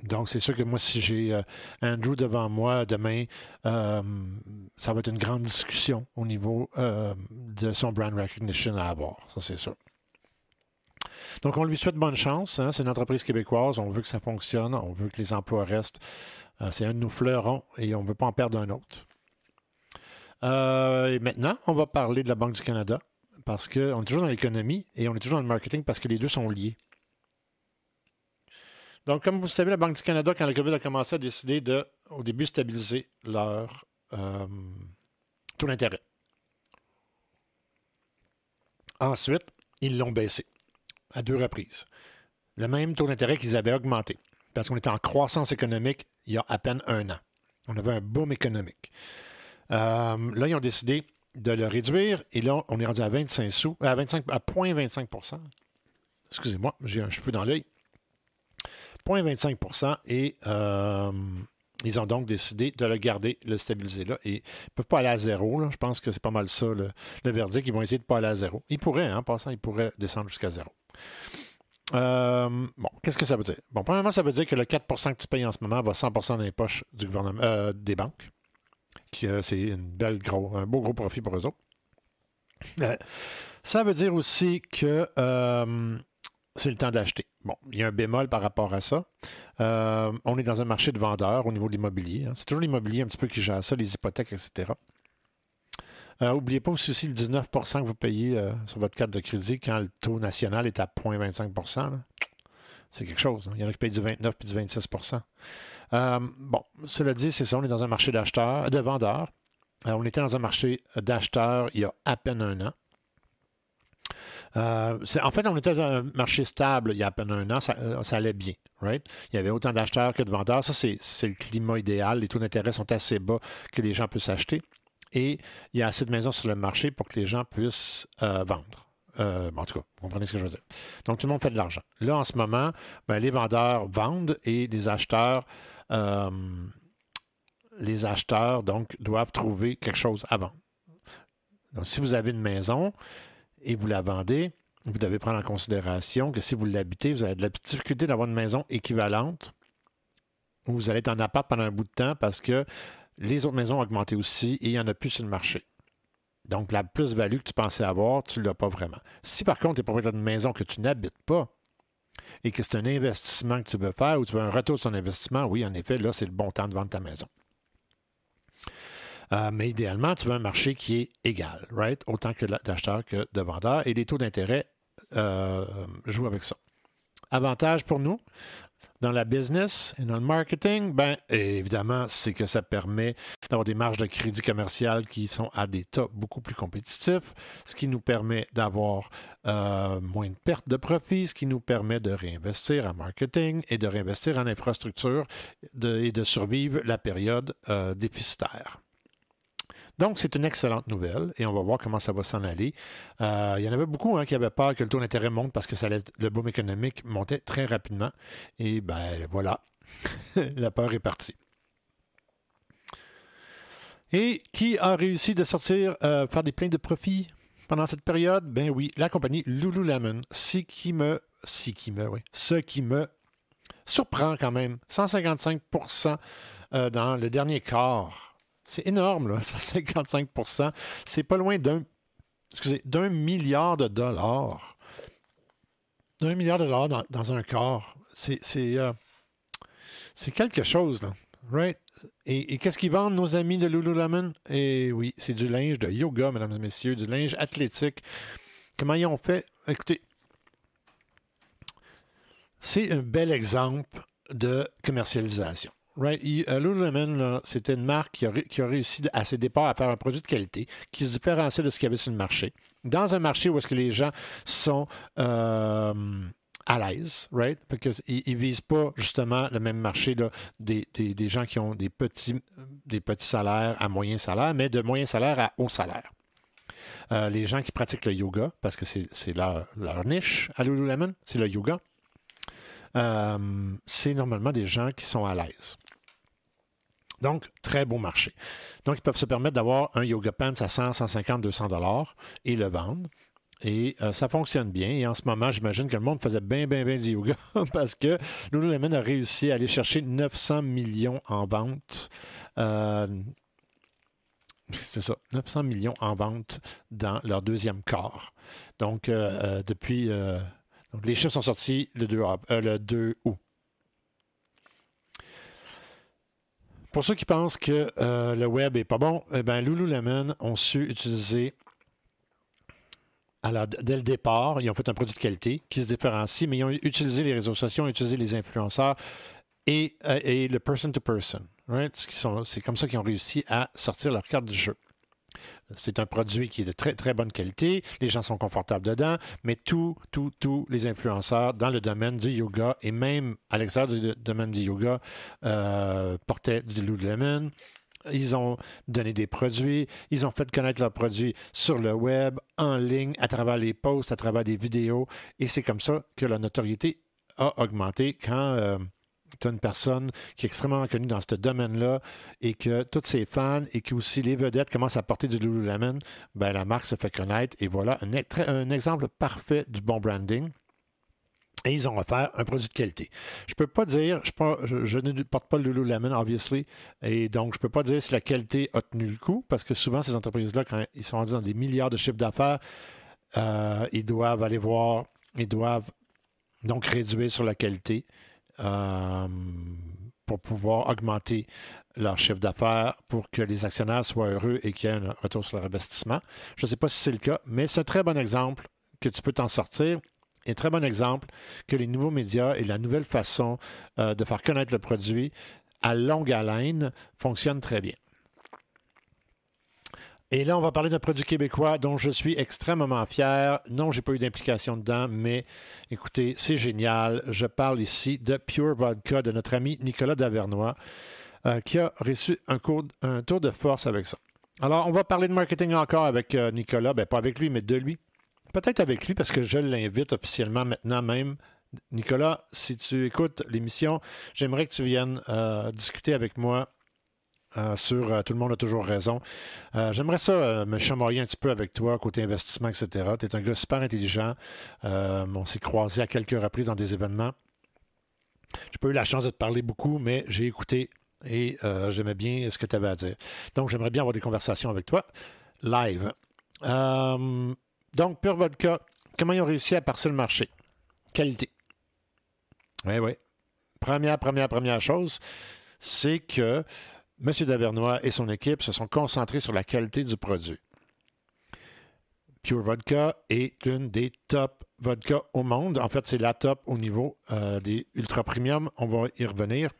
Donc, c'est sûr que moi, si j'ai euh, Andrew devant moi demain, ça va être une grande discussion au niveau de son brand recognition à avoir. Ça, c'est sûr. Donc, on lui souhaite bonne chance. Hein. C'est une entreprise québécoise. On veut que ça fonctionne. On veut que les emplois restent. Euh, c'est un de nos fleurons et on ne veut pas en perdre un autre. Euh, et maintenant, on va parler de la Banque du Canada parce qu'on est toujours dans l'économie et on est toujours dans le marketing parce que les deux sont liés. Donc, comme vous le savez, la Banque du Canada, quand la COVID a commencé, a décidé de, au début, stabiliser leur euh, taux d'intérêt. Ensuite, ils l'ont baissé à deux reprises. Le même taux d'intérêt qu'ils avaient augmenté. Parce qu'on était en croissance économique il y a à peine un an. On avait un boom économique. Euh, là, ils ont décidé de le réduire et là, on est rendu à 25 sous, à 25, à 0,25 Excusez-moi, j'ai un cheveu dans l'œil. 0,25% et euh, ils ont donc décidé de le garder, le stabiliser là. Et ils ne peuvent pas aller à zéro. Je pense que c'est pas mal ça le, verdict. Ils vont essayer de ne pas aller à zéro. Ils pourraient, hein, en passant, ils pourraient descendre jusqu'à zéro. Euh, bon, qu'est-ce que ça veut dire? Bon, premièrement, ça veut dire que le 4% que tu payes en ce moment va 100% dans les poches du gouvernement, euh, des banques. Euh, c'est une belle gros, un beau gros profit pour eux autres. ça veut dire aussi que c'est le temps d'acheter. Bon, il y a un bémol par rapport à ça. on est dans un marché de vendeurs au niveau de l'immobilier. Hein. C'est toujours l'immobilier un petit peu qui gère ça, les hypothèques, etc. Euh, pas aussi le 19% que vous payez euh, sur votre carte de crédit quand le taux national est à 0,25% C'est quelque chose. Hein. Il y en a qui payent du 29 puis du 26% euh, Bon, cela dit, c'est ça, on est dans un marché de vendeurs. on était dans un marché d'acheteurs il y a à peine un an. Euh, en fait, on était dans un marché stable il y a à peine un an, ça, euh, allait bien. Right? Il y avait autant d'acheteurs que de vendeurs. Ça, c'est le climat idéal. Les taux d'intérêt sont assez bas que les gens puissent acheter. Et il y a assez de maisons sur le marché pour que les gens puissent euh, vendre. en tout cas, vous comprenez ce que je veux dire. Donc, tout le monde fait de l'argent. Là, en ce moment, ben, les vendeurs vendent et les acheteurs, les acheteurs, donc, doivent trouver quelque chose à vendre. Donc, si vous avez une maison, et vous la vendez, vous devez prendre en considération que si vous l'habitez, vous avez de la difficulté d'avoir une maison équivalente ou vous allez être en appart pendant un bout de temps parce que les autres maisons ont augmenté aussi et il n'y en a plus sur le marché. Donc, la plus-value que tu pensais avoir, tu ne l'as pas vraiment. Si par contre, tu es propriétaire d'une maison que tu n'habites pas et que c'est un investissement que tu veux faire ou tu veux un retour sur investissement, oui, en effet, là, c'est le bon temps de vendre ta maison. Euh, mais idéalement, tu veux un marché qui est égal, right? Autant que d'acheteurs que de vendeurs. Et les taux d'intérêt euh, jouent avec ça. Avantage pour nous dans la business et dans le marketing, ben évidemment, c'est que ça permet d'avoir des marges de crédit commercial qui sont à des taux beaucoup plus compétitifs, ce qui nous permet d'avoir euh, moins de pertes de profit, ce qui nous permet de réinvestir en marketing et de réinvestir en infrastructure et de survivre la période déficitaire. Donc, c'est une excellente nouvelle et on va voir comment ça va s'en aller. Euh, il y en avait beaucoup hein, qui avaient peur que le taux d'intérêt monte parce que le boom économique montait très rapidement. Et ben voilà, *laughs* la peur est partie. Et qui a réussi de sortir, euh, faire des pleins de profits pendant cette période? Ben oui, la compagnie Lululemon. Ce qui me, qui me, ce qui me surprend quand même. 155% euh, dans le dernier quart c'est énorme, là, *laughs* ça 55% C'est pas loin d'un d'un milliard de dollars. D'un milliard de dollars dans, un corps. C'est euh, c'est quelque chose, là. Right? Et, qu'est-ce qu'ils vendent, nos amis de Lululemon? Et oui, c'est du linge de yoga, mesdames et messieurs, du linge athlétique. Comment ils ont fait? Écoutez, c'est un bel exemple de commercialisation. Right. Euh, Lululemon, c'était une marque qui a, réussi à ses départs à faire un produit de qualité qui se différencie de ce qu'il y avait sur le marché. Dans un marché où est-ce que les gens sont euh, à l'aise, right? Parce qu'ils ne visent pas justement le même marché des, gens qui ont des petits, des petits salaires à moyen salaire, mais de moyen salaire à haut salaire. Euh, les gens qui pratiquent le yoga, parce que c'est leur, leur, niche à Lululemon, c'est le yoga. C'est normalement des gens qui sont à l'aise. Donc, très beau marché. Donc, ils peuvent se permettre d'avoir un yoga pants à 100, 150, 200 dollars et le vendre. Et euh, ça fonctionne bien. Et en ce moment, j'imagine que le monde faisait bien, bien, bien du yoga *laughs* parce que Lululemon a réussi à aller chercher 900 millions en vente. Euh, *laughs* c'est ça, 900 millions en vente dans leur deuxième quart. Donc, euh, depuis. Donc les chiffres sont sortis le 2, le 2 août. Pour ceux qui pensent que euh, le web est pas bon, eh ben, Lululemon ont su utiliser dès le départ, ils ont fait un produit de qualité qui se différencie, mais ils ont utilisé les réseaux sociaux, ils ont utilisé les influenceurs et, euh, et le person-to-person. C'est comme ça qu'ils ont réussi à sortir leur carte du jeu. C'est un produit qui est de très, très bonne qualité. Les gens sont confortables dedans, mais tous, tous, tous les influenceurs dans le domaine du yoga et même à l'extérieur du domaine du yoga euh, portaient du Lululemon. Ils ont donné des produits, ils ont fait connaître leurs produits sur le web, en ligne, à travers les posts, à travers des vidéos. Et c'est comme ça que la notoriété a augmenté quand euh, tu as une personne qui est extrêmement connue dans ce domaine-là et que tous ses fans et que aussi les vedettes commencent à porter du Lululemon, ben, la marque se fait connaître et voilà un, un exemple parfait du bon branding. Et ils ont offert un produit de qualité. Je ne peux pas dire, je, ne porte pas le Lululemon, obviously, et donc je ne peux pas dire si la qualité a tenu le coup, parce que souvent, ces entreprises-là, quand ils sont rendus dans des milliards de chiffres d'affaires, euh, ils doivent aller voir, ils doivent donc réduire sur la qualité. Euh, pour pouvoir augmenter leur chiffre d'affaires pour que les actionnaires soient heureux et qu'il y un retour sur leur investissement. Je ne sais pas si c'est le cas, mais c'est un très bon exemple que tu peux t'en sortir. Et très bon exemple que les nouveaux médias et la nouvelle façon euh, de faire connaître le produit à longue haleine fonctionnent très bien. Et là, on va parler d'un produit québécois dont je suis extrêmement fier. Non, j'ai pas eu d'implication dedans, mais écoutez, c'est génial. Je parle ici de Pure Vodka de notre ami Nicolas Davernois, euh, qui a reçu un, tour de force avec ça. Alors, on va parler de marketing encore avec euh, Nicolas. Ben, pas avec lui, mais de lui. Peut-être avec lui, parce que je l'invite officiellement maintenant même. Nicolas, si tu écoutes l'émission, j'aimerais que tu viennes euh, discuter avec moi sur euh, Tout le monde a toujours raison. Euh, j'aimerais ça me chamailler un petit peu avec toi, côté investissement, etc. Tu es un gars super intelligent. on s'est croisés à quelques reprises dans des événements. J'ai pas eu la chance de te parler beaucoup, mais j'ai écouté et j'aimais bien ce que tu avais à dire. Donc, j'aimerais bien avoir des conversations avec toi live. donc, Pure Vodka, comment ils ont réussi à passer le marché? Qualité. Oui, oui. Première, première, première chose, c'est que M. Davernois et son équipe se sont concentrés sur la qualité du produit. Pure Vodka est une des top vodka au monde. En fait, c'est la top au niveau euh, des ultra premium. On va y revenir.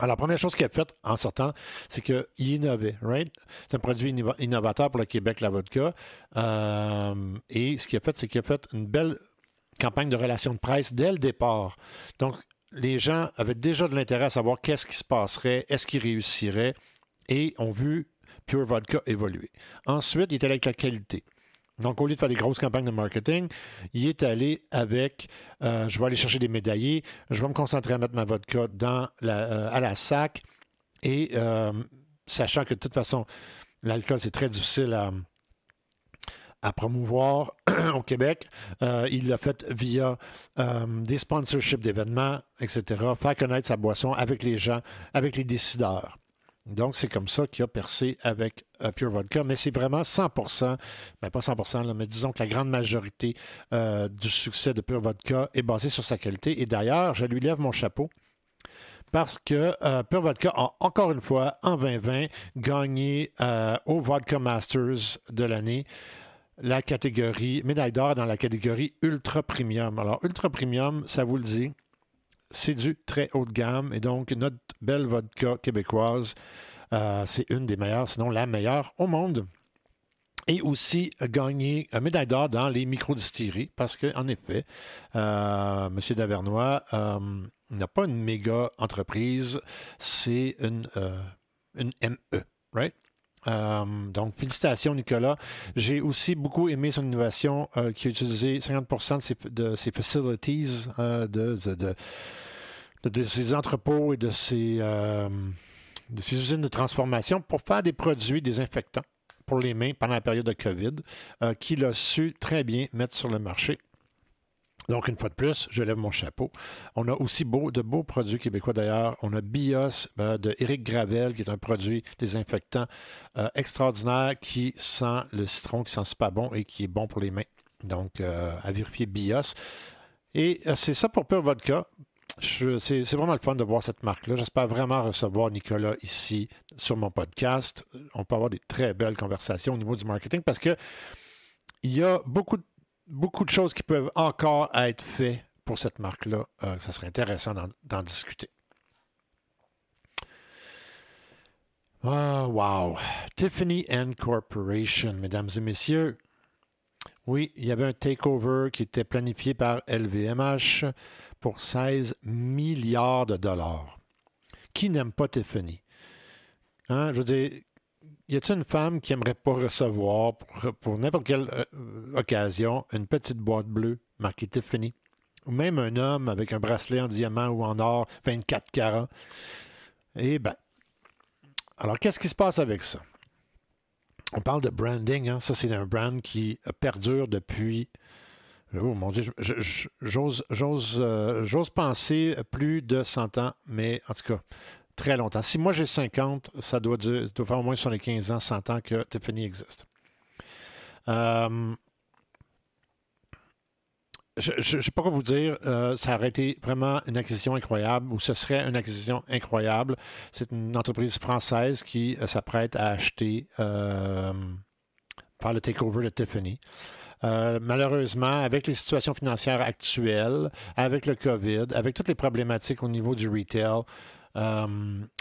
Alors, première chose qu'il a faite en sortant, c'est qu'il innovait, right? C'est un produit innovateur pour le Québec, la vodka. Euh, et ce qu'il a fait, c'est qu'il a fait une belle campagne de relations de presse dès le départ. Donc, les gens avaient déjà de l'intérêt à savoir qu'est-ce qui se passerait, est-ce qu'ils réussiraient, et ont vu Pure Vodka évoluer. Ensuite, il est allé avec la qualité. Donc, au lieu de faire des grosses campagnes de marketing, il est allé avec euh, je vais aller chercher des médaillés, je vais me concentrer à mettre ma vodka dans euh, à la sac, et euh, sachant que de toute façon, l'alcool, c'est très difficile à, à promouvoir *clears throat* au Québec. Euh, il l'a fait via euh, des sponsorships d'événements, etc. Faire connaître sa boisson avec les gens, avec les décideurs. Donc, c'est comme ça qu'il a percé avec euh, Pure Vodka. Mais c'est vraiment 100 mais pas 100% mais disons que la grande majorité du succès de Pure Vodka est basé sur sa qualité. Et d'ailleurs, je lui lève mon chapeau parce que Pure Vodka a encore une fois, en 2020, gagné au Vodka Masters de l'année la catégorie médaille d'or dans la catégorie ultra premium. Alors, ultra premium, ça vous le dit, c'est du très haut de gamme. Et donc, notre belle vodka québécoise, euh, c'est une des meilleures, sinon la meilleure au monde. Et aussi gagné une médaille d'or dans les micro-distilleries, parce qu'en effet, euh, M. Davernois euh, n'a pas une méga entreprise, c'est une, une ME, right? Euh, donc, félicitations, Nicolas. J'ai aussi beaucoup aimé son innovation euh, qui a utilisé 50% de ses, facilities, euh, de, de, ses entrepôts et de ses, de ses usines de transformation pour faire des produits désinfectants pour les mains pendant la période de COVID, qu'il a su très bien mettre sur le marché. Donc, une fois de plus, je lève mon chapeau. On a aussi de beaux produits québécois d'ailleurs. On a Bios euh, de Éric Gravel, qui est un produit désinfectant euh, extraordinaire qui sent le citron, qui sent super bon et qui est bon pour les mains. Donc, euh, à vérifier Bios. Et c'est ça pour Pure Vodka. C'est vraiment le fun de voir cette marque-là. J'espère vraiment recevoir Nicolas ici sur mon podcast. On peut avoir des très belles conversations au niveau du marketing parce que il y a beaucoup de beaucoup de choses qui peuvent encore être faites pour cette marque-là. Euh, ça serait intéressant d'en discuter. Oh, wow. Tiffany and Corporation, mesdames et messieurs. Oui, il y avait un takeover qui était planifié par LVMH pour 16 milliards de dollars. Qui n'aime pas Tiffany? Hein? Je veux dire, y a-t-il une femme qui aimerait pas recevoir pour, n'importe quelle euh, occasion une petite boîte bleue marquée Tiffany? Ou même un homme avec un bracelet en diamant ou en or 24 carats? Eh bien, alors qu'est-ce qui se passe avec ça? On parle de branding, hein? ça c'est un brand qui perdure depuis Oh mon Dieu, j'ose, euh, j'ose penser plus de 100 ans, mais en tout cas, très longtemps. Si moi j'ai 50, ça doit, faire au moins sur les 15 ans, 100 ans que Tiffany existe. Euh, je ne sais pas quoi vous dire. Euh, ça aurait été vraiment une acquisition incroyable, ou ce serait une acquisition incroyable. C'est une entreprise française qui euh, s'apprête à acheter par le takeover de Tiffany. malheureusement, avec les situations financières actuelles, avec le COVID, avec toutes les problématiques au niveau du retail,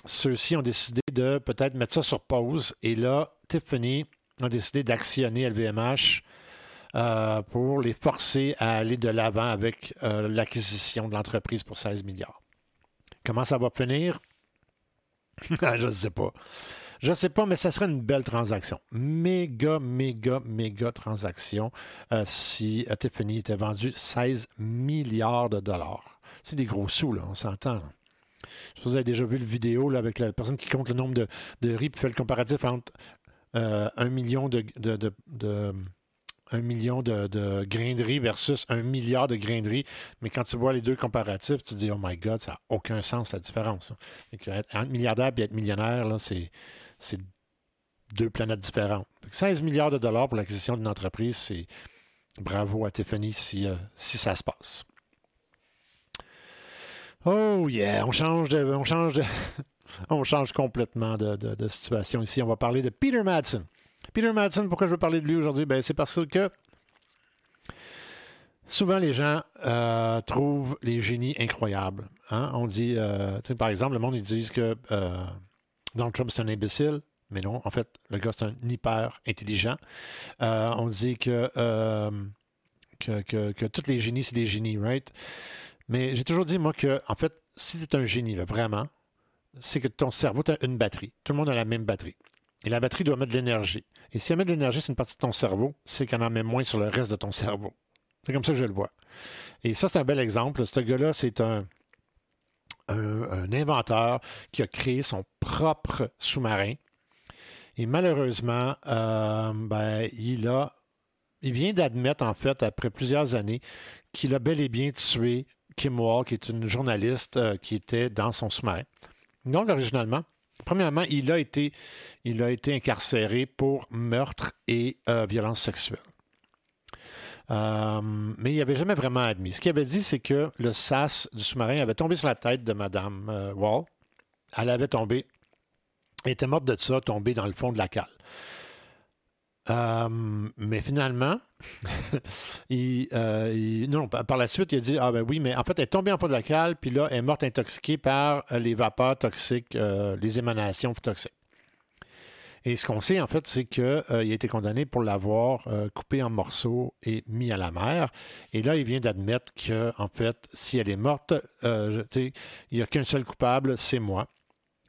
ceux-ci ont décidé de peut-être mettre ça sur pause. Et là, Tiffany a décidé d'actionner LVMH euh, pour les forcer à aller de l'avant avec euh, l'acquisition de l'entreprise pour 16 milliards. Comment ça va finir? *laughs* je ne sais pas. Je ne sais pas, mais ça serait une belle transaction. Méga, méga, méga transaction euh, si Tiffany était vendu 16 milliards de dollars. C'est des gros sous, là, on s'entend. Je sais vous avez déjà vu le vidéo là, avec la personne qui compte le nombre de, de riz et fait le comparatif entre un million de, de un million de, de, grains de riz versus un milliard de grains de riz. Mais quand tu vois les deux comparatifs, tu te dis, oh my God, ça n'a aucun sens la différence. être milliardaire et être millionnaire, c'est, deux planètes différentes. 16 milliards de dollars pour l'acquisition d'une entreprise, c'est bravo à Tiffany si, euh, si ça se passe. Oh yeah, on change. *laughs* On change complètement de, situation ici. On va parler de Peter Madsen. Peter Madsen, pourquoi je veux parler de lui aujourd'hui? Ben, c'est parce que souvent les gens euh, trouvent les génies incroyables. Hein? On dit, euh, par exemple, le monde, ils disent que euh, Donald Trump, c'est un imbécile. Mais non, en fait, le gars, c'est un hyper intelligent. on dit que, que, tous les génies, c'est des génies, right? Mais j'ai toujours dit, moi, que, en fait, si tu es un génie, là, vraiment, c'est que ton cerveau, tu as une batterie. Tout le monde a la même batterie. Et la batterie doit mettre de l'énergie. Et si elle met de l'énergie c'est une partie de ton cerveau, c'est qu'elle en met moins sur le reste de ton cerveau. C'est comme ça que je le vois. Et ça, c'est un bel exemple. Ce gars-là, c'est un, un, inventeur qui a créé son propre sous-marin. Et malheureusement, euh, ben, il a. Il vient d'admettre, en fait, après plusieurs années, qu'il a bel et bien tué Kim Wall, qui est une journaliste euh, qui était dans son sous-marin. Donc, originalement, Premièrement, il a été, incarcéré pour meurtre et euh, violence sexuelle. Euh, mais il n'avait jamais vraiment admis. Ce qu'il avait dit, c'est que le sas du sous-marin avait tombé sur la tête de Mme Wall. Elle avait tombé, elle était morte de ça, tombée dans le fond de la cale. Euh, mais finalement, *laughs* euh, il, non, par la suite, il a dit Ah, ben oui, mais en fait, elle est tombée en fond de la cale, puis là, elle est morte intoxiquée par euh, les vapeurs toxiques, les émanations toxiques. Et ce qu'on sait, en fait, c'est qu'il a été condamné pour l'avoir coupé en morceaux et mis à la mer. Et là, il vient d'admettre que, en fait, si elle est morte, il n'y a qu'un seul coupable, c'est moi.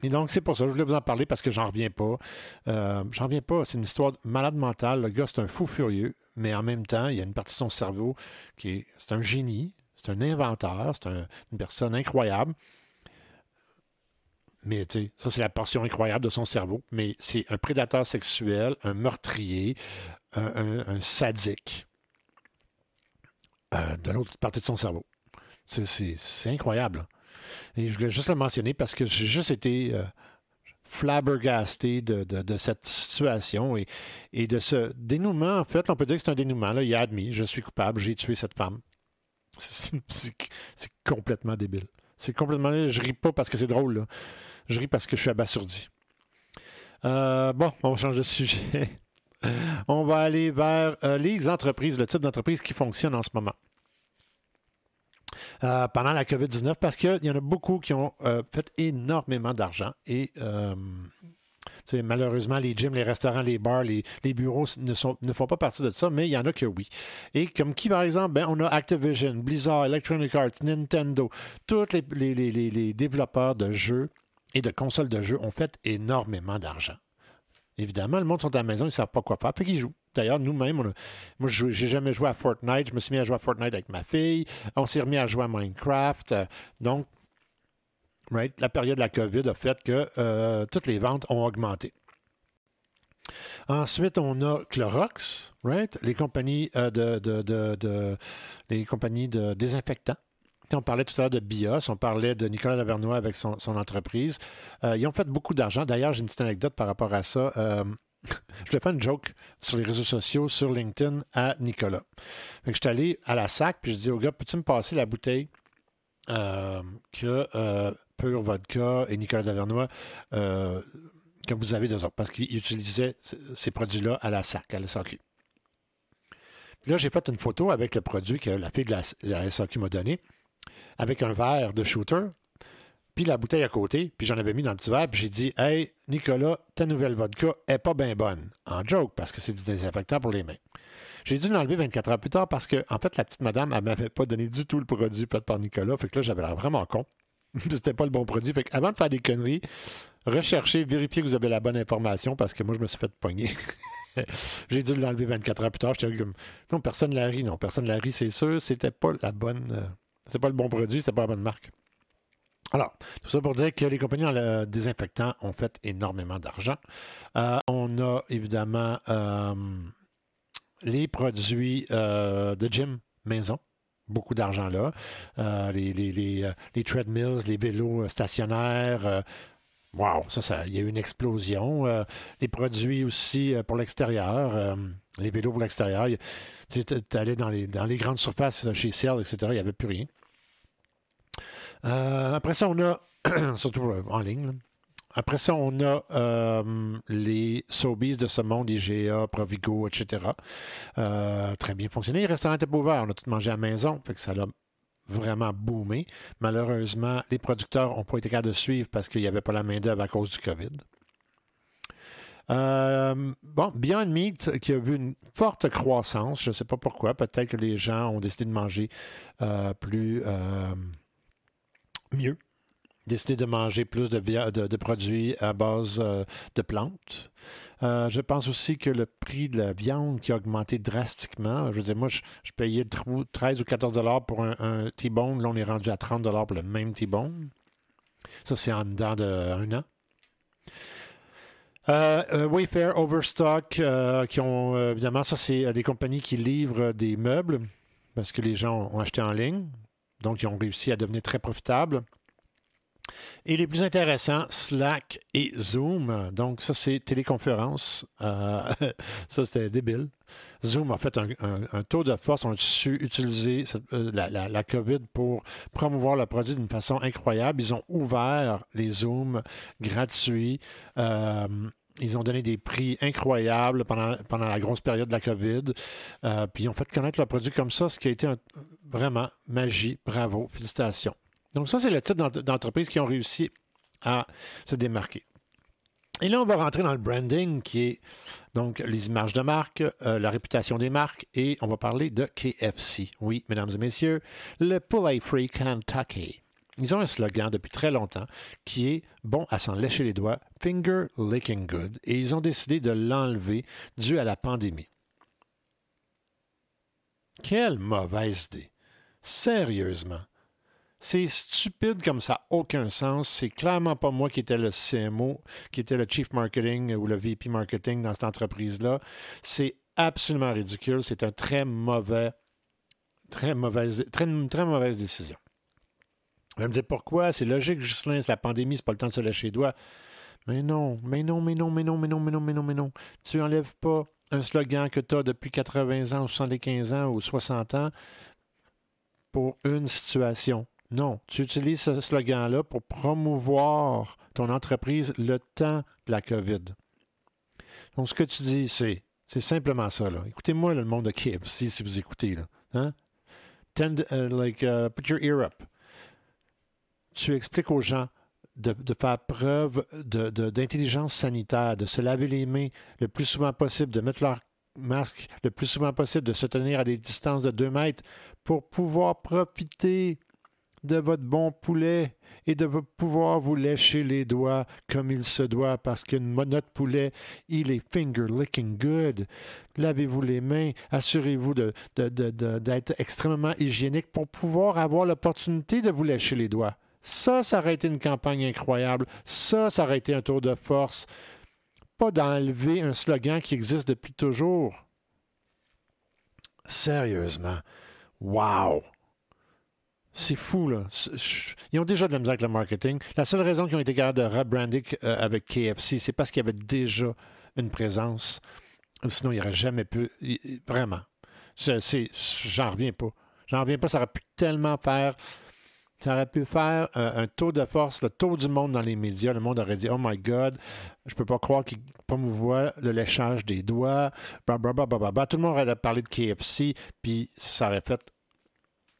Et donc, c'est pour ça, je voulais vous en parler parce que j'en reviens pas. Euh, j'en reviens pas. C'est une histoire de malade mental. Le gars, c'est un fou furieux, mais en même temps, il y a une partie de son cerveau qui est. C'est un génie, c'est un inventeur, c'est une personne incroyable. Mais tu sais, ça, c'est la portion incroyable de son cerveau. Mais c'est un prédateur sexuel, un meurtrier, un, sadique euh, de l'autre partie de son cerveau. C'est incroyable. Et je voulais juste le mentionner parce que j'ai juste été euh, flabbergasté de, cette situation et, de ce dénouement. En fait, on peut dire que c'est un dénouement. Là, il a admis, je suis coupable, j'ai tué cette femme. C'est complètement débile. C'est complètement. Je ris pas parce que c'est drôle. Je ris parce que je suis abasourdi. Euh, bon, on change de sujet. *laughs* on va aller vers euh, les entreprises, le type d'entreprise qui fonctionne en ce moment. Euh, pendant la COVID-19 parce qu'il y en a beaucoup qui ont euh, fait énormément d'argent et euh, malheureusement, les gyms, les restaurants, les bars, les, bureaux ne, sont, ne, font pas partie de ça, mais il y en a que oui. Et comme qui, par exemple, ben, on a Activision, Blizzard, Electronic Arts, Nintendo, tous les, les, développeurs de jeux et de consoles de jeux ont fait énormément d'argent. Évidemment, le monde sont à la maison, ils ne savent pas quoi faire, puis ils jouent. D'ailleurs, nous-mêmes, moi, je n'ai jamais joué à Fortnite. Je me suis mis à jouer à Fortnite avec ma fille. On s'est remis à jouer à Minecraft. Donc, la période de la COVID a fait que euh, toutes les ventes ont augmenté. Ensuite, on a Clorox, right? les compagnies euh, de, de, les compagnies de désinfectants. On parlait tout à l'heure de BIOS, on parlait de Nicolas Lavernois avec son, entreprise. Euh, ils ont fait beaucoup d'argent. D'ailleurs, j'ai une petite anecdote par rapport à ça je voulais faire une joke sur les réseaux sociaux, sur LinkedIn, à Nicolas. je suis allé à la SAC, puis je dis au gars, peux-tu me passer la bouteille euh, que euh, Pure Vodka et Nicolas Davernois euh, que vous avez deux autres? Parce qu'il utilisait ces produits-là à la SAC, à la SAQ. Là, j'ai fait une photo avec le produit que la fille de la, la SAQ m'a donné, avec un verre de shooter. Puis la bouteille à côté, puis j'en avais mis dans le petit verre, puis j'ai dit Hey, Nicolas, ta nouvelle vodka est pas bien bonne. En joke, parce que c'est du désinfectant pour les mains. J'ai dû l'enlever 24 heures plus tard parce que, en fait, la petite madame, elle m'avait pas donné du tout le produit fait par Nicolas. Fait que là, j'avais l'air vraiment con. *laughs* C'était pas le bon produit. Fait avant de faire des conneries, recherchez, vérifiez que vous avez la bonne information parce que moi, je me suis fait pogner. *laughs* J'ai dû l'enlever 24 heures plus tard. J'étais comme, non, personne ne l'a ri. Non, personne ne l'a ri, c'est sûr. C'était pas la bonne. Euh, c'était pas le bon produit, c'était pas la bonne marque. Alors, tout ça pour dire que les compagnies en désinfectant ont fait énormément d'argent. Euh, on a évidemment euh, les produits de gym maison beaucoup d'argent là. les, les, les, treadmills, les vélos stationnaires, Wow, ça, ça, il y a eu une explosion. Euh, les produits aussi euh, pour l'extérieur, euh, les vélos pour l'extérieur. Tu allais dans les, dans les grandes surfaces chez Ciel, etc., il n'y avait plus rien. Après ça, on a, *clears throat* surtout en ligne, après ça, on a les Sobeys de ce monde, IGA, Provigo, etc. très bien fonctionné. Les restaurants pas ouverts. On a tout mangé à la maison. Fait que ça a vraiment boomé. Malheureusement, les producteurs n'ont pas été capables de suivre parce qu'il n'y avait pas la main-d'œuvre à cause du COVID. Euh, bon, Beyond Meat qui a vu une forte croissance, je ne sais pas pourquoi, peut-être que les gens ont décidé de manger euh, plus euh, mieux, décidé de manger plus de, de produits à base de plantes. Euh, je pense aussi que le prix de la viande qui a augmenté drastiquement. Je veux dire, moi, je, payais 13 ou 14 dollars pour un, T-bone. Là, on est rendu à 30 dollars pour le même T-bone. Ça, c'est en dedans d'un an. Euh, euh, Wayfair, Overstock, qui ont évidemment, ça c'est des compagnies qui livrent des meubles parce que les gens ont acheté en ligne, donc ils ont réussi à devenir très profitables. Et les plus intéressants, Slack et Zoom. Donc, ça, c'est téléconférence. Euh, *laughs* ça, c'était débile. Zoom a fait un, taux de force. On a su utiliser euh, la, COVID pour promouvoir le produit d'une façon incroyable. Ils ont ouvert les Zooms gratuits. Euh, ils ont donné des prix incroyables pendant, pendant la grosse période de la COVID. puis ils ont fait connaître leur produit comme ça, ce qui a été vraiment magie. Bravo. Félicitations. Donc ça, c'est le type d'entreprise qui ont réussi à se démarquer. Et là, on va rentrer dans le branding, qui est donc les images de marque, euh, la réputation des marques, et on va parler de KFC. Oui, mesdames et messieurs, le Poulet Free Kentucky. Ils ont un slogan depuis très longtemps qui est bon à s'en lécher les doigts, finger licking good, et ils ont décidé de l'enlever dû à la pandémie. Quelle mauvaise idée. Sérieusement. C'est stupide comme ça aucun sens. C'est clairement pas moi qui étais le CMO, qui était le Chief Marketing ou le VP Marketing dans cette entreprise-là. C'est absolument ridicule. C'est un très mauvais, très mauvaise, très, très mauvaise décision. Vous me dire pourquoi? C'est logique, Ghislain, c'est la pandémie, c'est pas le temps de se lâcher les doigts. Mais non, mais non, mais non, mais non, mais non, mais non, mais non, mais non. Tu enlèves pas un slogan que tu as depuis 80 ans, ou 75 ans ou 60 ans pour une situation. Non, tu utilises ce slogan-là pour promouvoir ton entreprise le temps de la COVID. Donc, ce que tu dis, c'est, c'est simplement ça. Écoutez-moi le monde de KFC si vous écoutez. Là. Hein? Tend, uh, like, uh, put your ear up. Tu expliques aux gens de, faire preuve d'intelligence sanitaire, de se laver les mains le plus souvent possible, de mettre leur masque le plus souvent possible, de se tenir à des distances de 2 mètres pour pouvoir profiter de votre bon poulet et de pouvoir vous lécher les doigts comme il se doit parce que notre poulet, il est finger licking good. Lavez-vous les mains, assurez-vous d'être extrêmement hygiénique pour pouvoir avoir l'opportunité de vous lécher les doigts. Ça, ça aurait été une campagne incroyable. Ça, ça aurait été un tour de force. Pas d'enlever un slogan qui existe depuis toujours. Sérieusement. Wow! C'est fou, là. Ils ont déjà de la misère avec le marketing. La seule raison qu'ils ont été capables de rebrander euh, avec KFC, c'est parce qu'il y avait déjà une présence. Sinon, il n'y aurait jamais pu. Vraiment. J'en reviens pas. J'en reviens pas. Ça aurait pu tellement faire. Ça aurait pu faire un, taux de force, le taux du monde dans les médias. Le monde aurait dit Oh my God, je peux pas croire qu'ils promouvoient le léchage des doigts. Bah, Tout le monde aurait parlé de KFC, puis ça aurait fait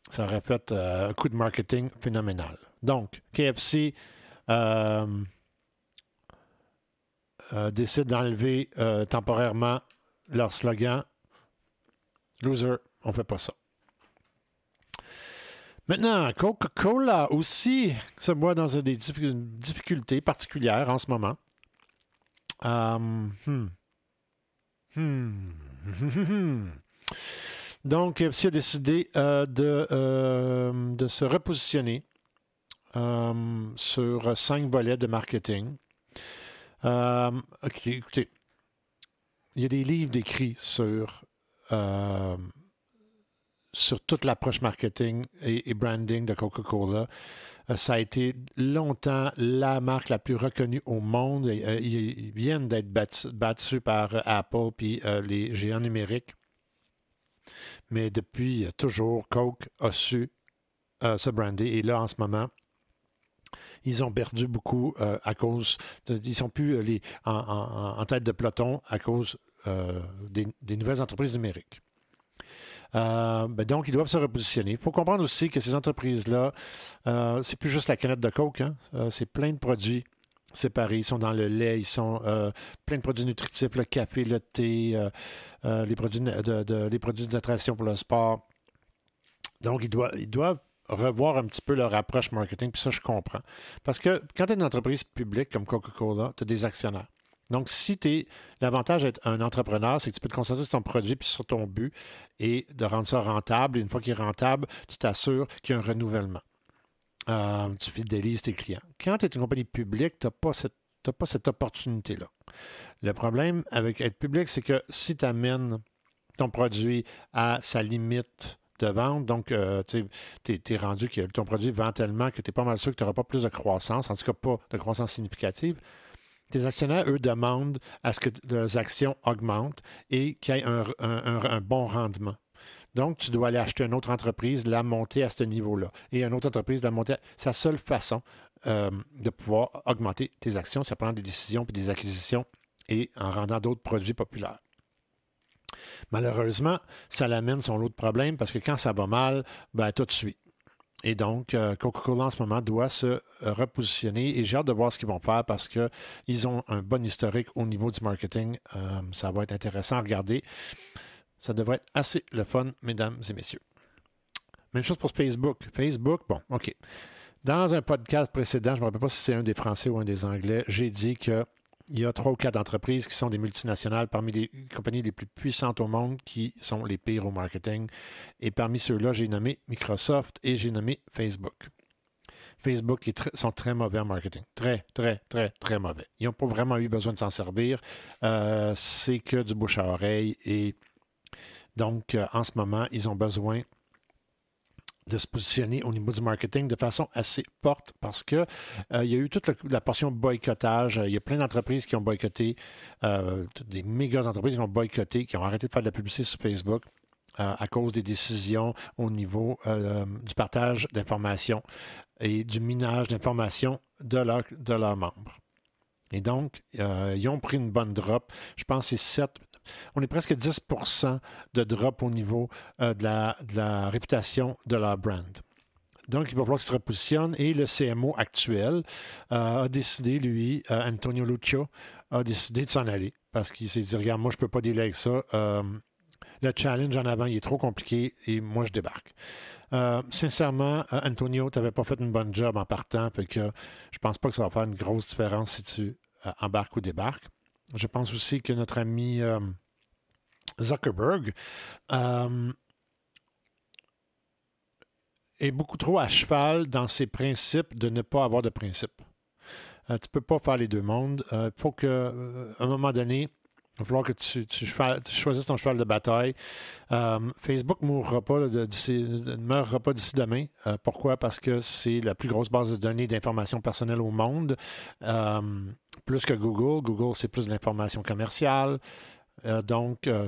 ça aurait fait euh, un coup de marketing phénoménal. Donc, KFC décide d'enlever temporairement leur slogan Loser, on fait pas ça. Maintenant, Coca-Cola aussi se voit dans des difficultés particulières en ce moment. Um, hmm. Hmm. Donc, FC a décidé euh, de, euh, de, se repositionner euh, sur cinq volets de marketing. écoutez, il y a des livres décrits sur sur toute l'approche marketing et, branding de Coca-Cola. Euh, ça a été longtemps la marque la plus reconnue au monde. Euh, ils viennent d'être battus, par Apple puis euh, les géants numériques. Mais depuis toujours, Coke a su se brander. Et là, en ce moment, ils ont perdu beaucoup à cause. ils sont plus en, tête de peloton à cause des nouvelles entreprises numériques. Euh, ben donc, ils doivent se repositionner. Il faut comprendre aussi que ces entreprises-là, euh, c'est plus juste la canette de Coke, hein. euh, c'est plein de produits séparés. Ils sont dans le lait, ils sont plein de produits nutritifs, le café, le thé, les produits de, les produits de pour le sport. Donc, ils doivent, ils doivent revoir un petit peu leur approche marketing, puis ça, je comprends. Parce que quand tu es une entreprise publique comme Coca-Cola, tu as des actionnaires. Donc, si tu es. L'avantage d'être un entrepreneur, c'est que tu peux te concentrer sur ton produit puis sur ton but et de rendre ça rentable. Et une fois qu'il est rentable, tu t'assures qu'il y a un renouvellement. Euh, tu fidélises tes clients. Quand tu es une compagnie publique, tu n'as pas cette, cette opportunité-là. Le problème avec être public, c'est que si tu amènes ton produit à sa limite de vente, donc euh, tu es, rendu que ton produit vend tellement que tu n'es pas mal sûr que tu n'auras pas plus de croissance, en tout cas pas de croissance significative tes actionnaires, eux, demandent à ce que leurs actions augmentent et qu'il y ait un, bon rendement. Donc, tu dois aller acheter une autre entreprise, la monter à ce niveau-là. Et une autre entreprise, la monter. C'est la seule façon euh, de pouvoir augmenter tes actions, c'est prendre des décisions puis des acquisitions et en rendant d'autres produits populaires. Malheureusement, ça l'amène son lot de problèmes parce que quand ça va mal, ben, tout de suite. Et donc, euh, Coca-Cola en ce moment doit se repositionner et j'ai hâte de voir ce qu'ils vont faire parce qu'ils ont un bon historique au niveau du marketing. Euh, ça va être intéressant à regarder. Ça devrait être assez le fun, mesdames et messieurs. Même chose pour Facebook. Facebook, bon, OK. Dans un podcast précédent, je ne me rappelle pas si c'est un des Français ou un des Anglais, j'ai dit que il y a trois ou quatre entreprises qui sont des multinationales parmi les compagnies les plus puissantes au monde qui sont les pires au marketing. Et parmi ceux-là, j'ai nommé Microsoft et j'ai nommé Facebook. Facebook est sont très mauvais en marketing. Très, très, très, très mauvais. Ils n'ont pas vraiment eu besoin de s'en servir. Euh, c'est que du bouche à oreille. Et donc, euh, en ce moment, ils ont besoin de se positionner au niveau du marketing de façon assez forte parce que euh, il y a eu toute la, portion boycottage. Il y a plein d'entreprises qui ont boycotté, euh, des méga entreprises qui ont boycotté, qui ont arrêté de faire de la publicité sur Facebook euh, à cause des décisions au niveau du partage d'informations et du minage d'informations de, de leurs membres. Et donc, ils ont pris une bonne drop. Je pense que c'est 7, on est presque 10% de drop au niveau euh, de, la, réputation de leur brand. Donc, il va falloir qu'ils se repositionnent. Et le CMO actuel euh, a décidé, lui, euh, Antonio Lucio, a décidé de s'en aller parce qu'il s'est dit Regarde, moi, je ne peux pas dealer avec ça. le challenge en avant, il est trop compliqué et moi, je débarque. sincèrement, Antonio, tu n'avais pas fait une bonne job en partant, puis que je pense pas que ça va faire une grosse différence si tu embarques ou débarques. Je pense aussi que notre ami euh, Zuckerberg euh, est beaucoup trop à cheval dans ses principes de ne pas avoir de principes. Euh, tu ne peux pas faire les deux mondes. Il faut qu'à un moment donné, il va falloir que tu, choisisses ton cheval de bataille. Facebook ne mourra pas, ne meurra pas d'ici demain. pourquoi? Parce que c'est la plus grosse base de données d'informations personnelles au monde plus que Google. Google, c'est plus de l'information commerciale. Euh, donc, euh,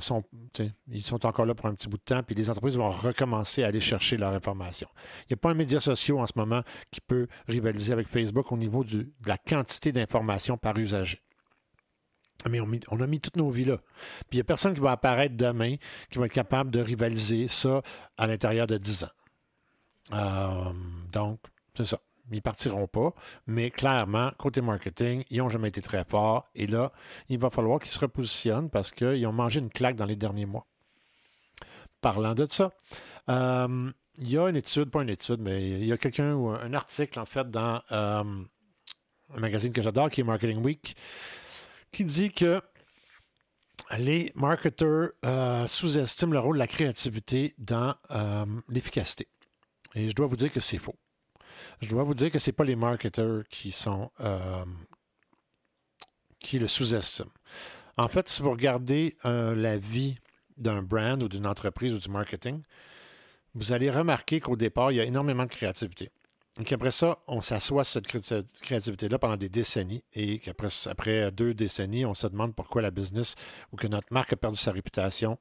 ils sont encore là pour un petit bout de temps, puis les entreprises vont recommencer à aller chercher leur information. Il n'y a pas un média social en ce moment qui peut rivaliser avec Facebook au niveau de la quantité d'informations par usager. Mais on, a mis toutes nos vies là. Puis il n'y a personne qui va apparaître demain qui va être capable de rivaliser ça à l'intérieur de 10 ans. Euh, donc, c'est ça. ils partiront pas. Mais clairement, côté marketing, ils n'ont jamais été très forts. Et là, il va falloir qu'ils se repositionnent parce qu'ils ont mangé une claque dans les derniers mois. Parlant de ça, euh, il y a une étude, pas une étude, mais il y a quelqu'un ou un article en fait dans euh, un magazine que j'adore qui est Marketing Week qui dit que les marketeurs euh, sous-estiment le rôle de la créativité dans l'efficacité. Et je dois vous dire que c'est faux. Je dois vous dire que ce n'est pas les marketeurs qui sont qui le sous-estiment. En fait, si vous regardez la vie d'un brand ou d'une entreprise ou du marketing, vous allez remarquer qu'au départ, il y a énormément de créativité. Et qu'après ça, on s'assoit cette créativité-là pendant des décennies et qu'après après deux décennies, on se demande pourquoi la business ou que notre marque a perdu sa réputation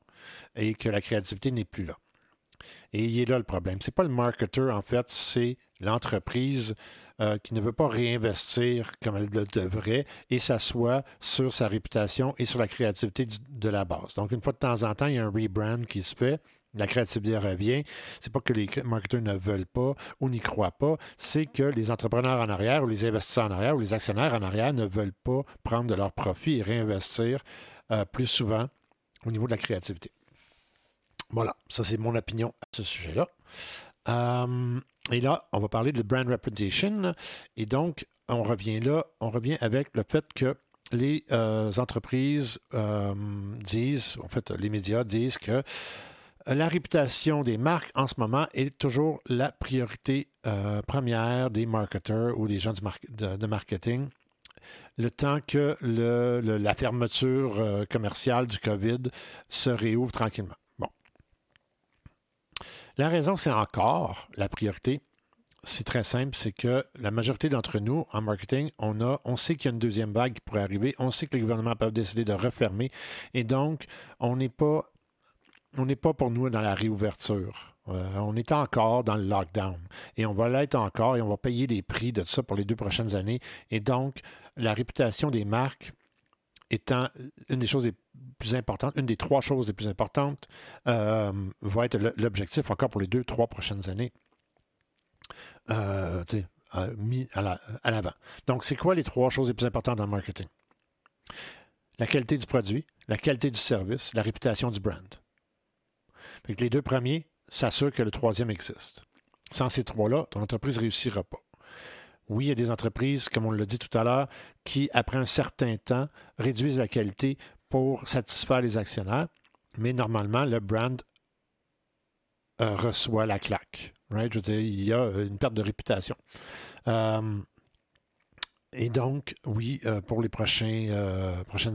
et que la créativité n'est plus là. Et il est là le problème. Ce n'est pas le marketeur, en fait, c'est l'entreprise euh, qui ne veut pas réinvestir comme elle le devrait et s'assoit sur sa réputation et sur la créativité de la base. Donc, une fois de temps en temps, il y a un rebrand qui se fait. La créativité revient. C'est pas que les marketeurs ne veulent pas ou n'y croient pas, c'est que les entrepreneurs en arrière ou les investisseurs en arrière ou les actionnaires en arrière ne veulent pas prendre de leur profit et réinvestir euh, plus souvent au niveau de la créativité. Voilà, ça c'est mon opinion à ce sujet-là. Euh, et là, on va parler de brand reputation. Et donc, on revient là, on revient avec le fait que les euh, entreprises euh, disent, en fait, les médias disent que la réputation des marques en ce moment est toujours la priorité euh, première des marketeurs ou des gens de, marketing. Le temps que la fermeture commerciale du COVID se réouvre tranquillement. La raison, c'est encore la priorité. C'est très simple, c'est que la majorité d'entre nous, en marketing, on, sait qu'il y a une deuxième vague qui pourrait arriver, on sait que les gouvernements peuvent décider de refermer, et donc, on n'est pas, on n'est pas pour nous dans la réouverture. Euh, on est encore dans le lockdown et on va l'être encore et on va payer des prix de ça pour les deux prochaines années. Et donc, la réputation des marques étant une des choses les plus une des trois choses les plus importantes, euh, va être l'objectif encore pour les deux, trois prochaines années. Euh, mis à l'avant. Donc, c'est quoi les trois choses les plus importantes dans le marketing? La qualité du produit, la qualité du service, la réputation du brand. les deux premiers s'assurent que le troisième existe. Sans ces trois-là, ton entreprise ne réussira pas. Oui, il y a des entreprises, comme on l'a dit tout à l'heure, qui, après un certain temps, réduisent la qualité pour satisfaire les actionnaires, mais normalement, le brand euh, reçoit la claque. Right? Je veux dire, il y a une perte de réputation. Euh, et donc, oui, euh, pour les prochaines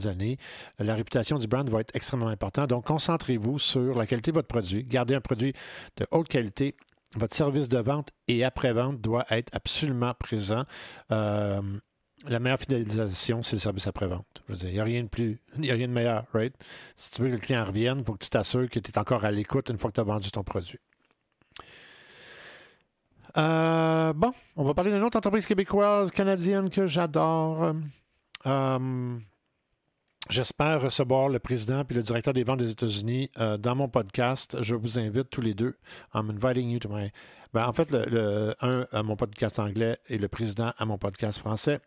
années, la réputation du brand va être extrêmement importante. Donc, concentrez-vous sur la qualité de votre produit. Gardez un produit de haute qualité votre service de vente et après-vente doit être absolument présent. Euh, la meilleure fidélisation, c'est le service après-vente. Il n'y a rien de plus, il n'y a rien de meilleur, right? Si tu veux que le client revienne, faut que tu t'assures que tu es encore à l'écoute une fois que tu as vendu ton produit. Euh, bon, on va parler d'une autre entreprise québécoise, canadienne que j'adore. Euh, J'espère recevoir le président et le directeur des ventes des États-Unis euh, dans mon podcast. Je vous invite tous les deux. I'm inviting you to my. Ben, en fait, le, un à mon podcast anglais et le président à mon podcast français.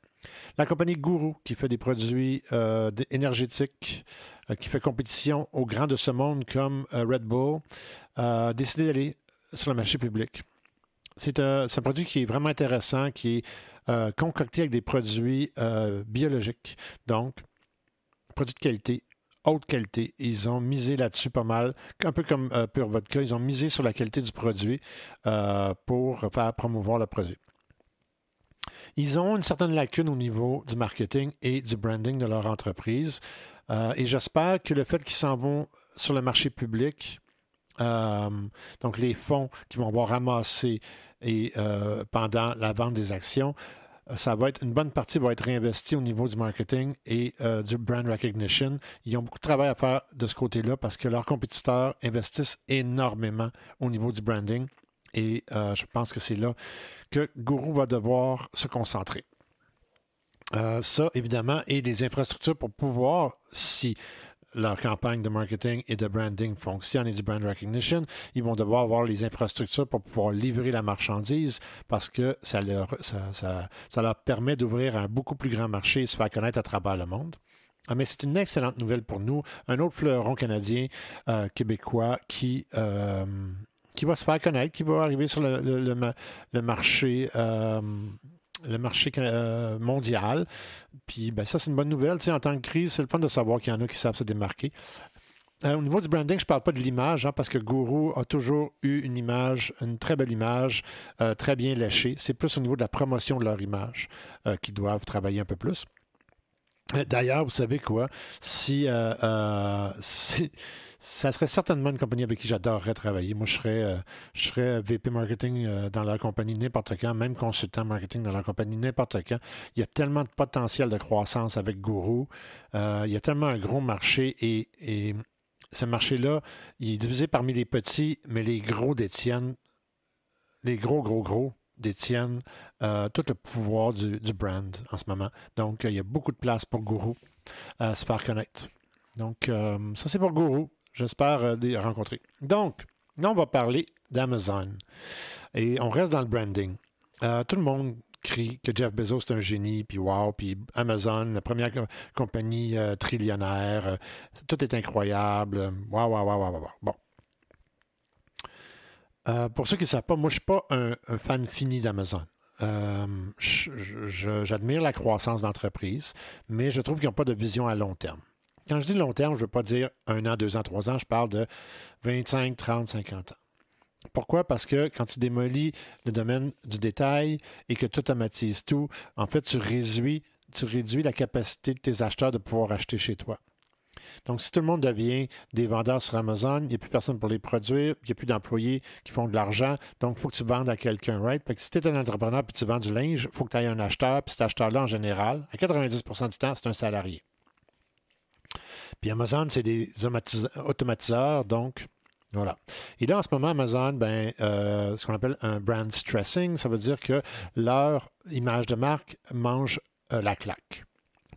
La compagnie Guru, qui fait des produits euh, énergétiques, euh, qui fait compétition aux grands de ce monde comme Red Bull, a décidé d'aller sur le marché public. C'est un produit qui est vraiment intéressant, qui est concocté avec des produits biologiques. Donc, produits de qualité, haute qualité. Ils ont misé là-dessus pas mal, un peu comme euh, Pure Vodka, ils ont misé sur la qualité du produit euh, pour faire promouvoir le produit. Ils ont une certaine lacune au niveau du marketing et du branding de leur entreprise. Euh, et j'espère que le fait qu'ils s'en vont sur le marché public, donc les fonds qu'ils vont avoir ramassés et, pendant la vente des actions, euh, ça va être une bonne partie va être réinvestie au niveau du marketing et euh, du brand recognition. Ils ont beaucoup de travail à faire de ce côté-là parce que leurs compétiteurs investissent énormément au niveau du branding et euh, je pense que c'est là que Guru va devoir se concentrer. ça, évidemment, et des infrastructures pour pouvoir, si leur campagne de marketing et de branding fonctionne et du brand recognition, ils vont devoir avoir les infrastructures pour pouvoir livrer la marchandise parce que ça leur, ça, ça, leur permet d'ouvrir un beaucoup plus grand marché et se faire connaître à travers le monde. Ah, mais c'est une excellente nouvelle pour nous. Un autre fleuron canadien, euh, québécois, qui, euh, qui va se faire connaître, qui va arriver sur le, marché. Euh, marché mondial. Puis ben, ça, c'est une bonne nouvelle. Tu sais, en temps de crise, c'est le fun de savoir qu'il y en a qui savent se démarquer. au niveau du branding, je ne parle pas de l'image, hein, parce que Guru a toujours eu une image, une très belle image, très bien léchée. C'est plus au niveau de la promotion de leur image qu'ils doivent travailler un peu plus. D'ailleurs, vous savez quoi? Euh, euh, *laughs* si, ça serait certainement une compagnie avec qui j'adorerais travailler. Moi, je serais, euh, je serais VP marketing dans leur compagnie n'importe quand, même consultant marketing dans leur compagnie n'importe quand. Il y a tellement de potentiel de croissance avec Guru. il y a tellement un gros marché et, et ce marché-là, il est divisé parmi les petits, mais les gros détiennent, les gros, gros, gros détiennent euh, tout le pouvoir du, brand en ce moment. Donc, il y a beaucoup de place pour Guru à se faire connaître. Donc, euh, ça, c'est pour Guru. J'espère euh, les rencontrer. Donc, là, on va parler d'Amazon. Et on reste dans le branding. tout le monde crie que Jeff Bezos est un génie, puis wow, puis Amazon, la première compagnie trillionnaire, tout est incroyable. Waouh, waouh, waouh, waouh. Bon. Euh, pour ceux qui ne savent pas, moi, je ne suis pas un, fan fini d'Amazon. Euh, j'admire la croissance d'entreprise, mais je trouve qu'ils n'ont pas de vision à long terme. Quand je dis long terme, je ne veux pas dire un an, deux ans, trois ans, je parle de 25, 30, 50 ans. Pourquoi? Parce que quand tu démolis le domaine du détail et que tu automatises tout, en fait, tu réduis, la capacité de tes acheteurs de pouvoir acheter chez toi. Donc, si tout le monde devient des vendeurs sur Amazon, il n'y a plus personne pour les produire, il n'y a plus d'employés qui font de l'argent, donc il faut que tu vendes à quelqu'un, right? Que si tu es un entrepreneur et tu vends du linge, il faut que tu aies un acheteur, puis cet acheteur-là, en général, à 90% du temps, c'est un salarié. Puis Amazon, c'est des automatiseurs, donc voilà. Et là, en ce moment, Amazon, ben, euh, ce qu'on appelle un brand stressing, ça veut dire que leur image de marque mange euh, la claque.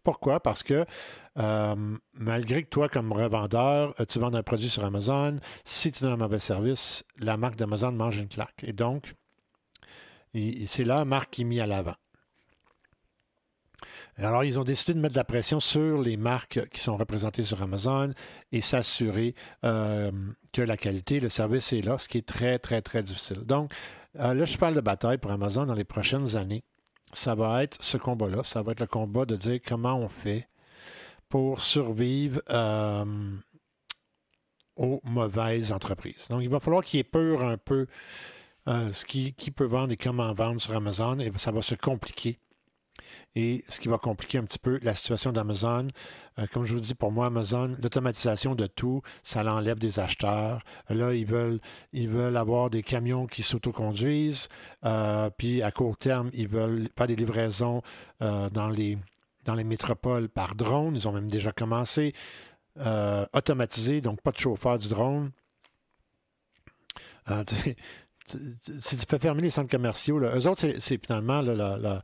Pourquoi? Parce que euh, malgré que toi, comme revendeur, tu vends un produit sur Amazon, si tu donnes un mauvais service, la marque d'Amazon mange une claque. Et donc, c'est là marque qui est mise à l'avant. Alors, ils ont décidé de mettre de la pression sur les marques qui sont représentées sur Amazon et s'assurer euh, que la qualité, le service est là, ce qui est très, très, très difficile. Donc, là, je parle de bataille pour Amazon dans les prochaines années ça va être ce combat-là. Ça va être le combat de dire comment on fait pour survivre euh, aux mauvaises entreprises. Donc, il va falloir qu'il peur un peu euh, ce qui, qui, peut vendre et comment vendre sur Amazon et ça va se compliquer et ce qui va compliquer un petit peu la situation d'Amazon. Euh, comme je vous dis, pour moi, Amazon, l'automatisation de tout, ça l'enlève des acheteurs. Là, ils veulent, ils veulent avoir des camions qui s'autoconduisent. Euh, puis à court terme, ils veulent pas des livraisons euh, dans, les, dans les métropoles par drone. Ils ont même déjà commencé. automatisé, donc pas de chauffeur du drone. *laughs* si tu peux fermer les centres commerciaux, là, eux autres, c'est finalement la,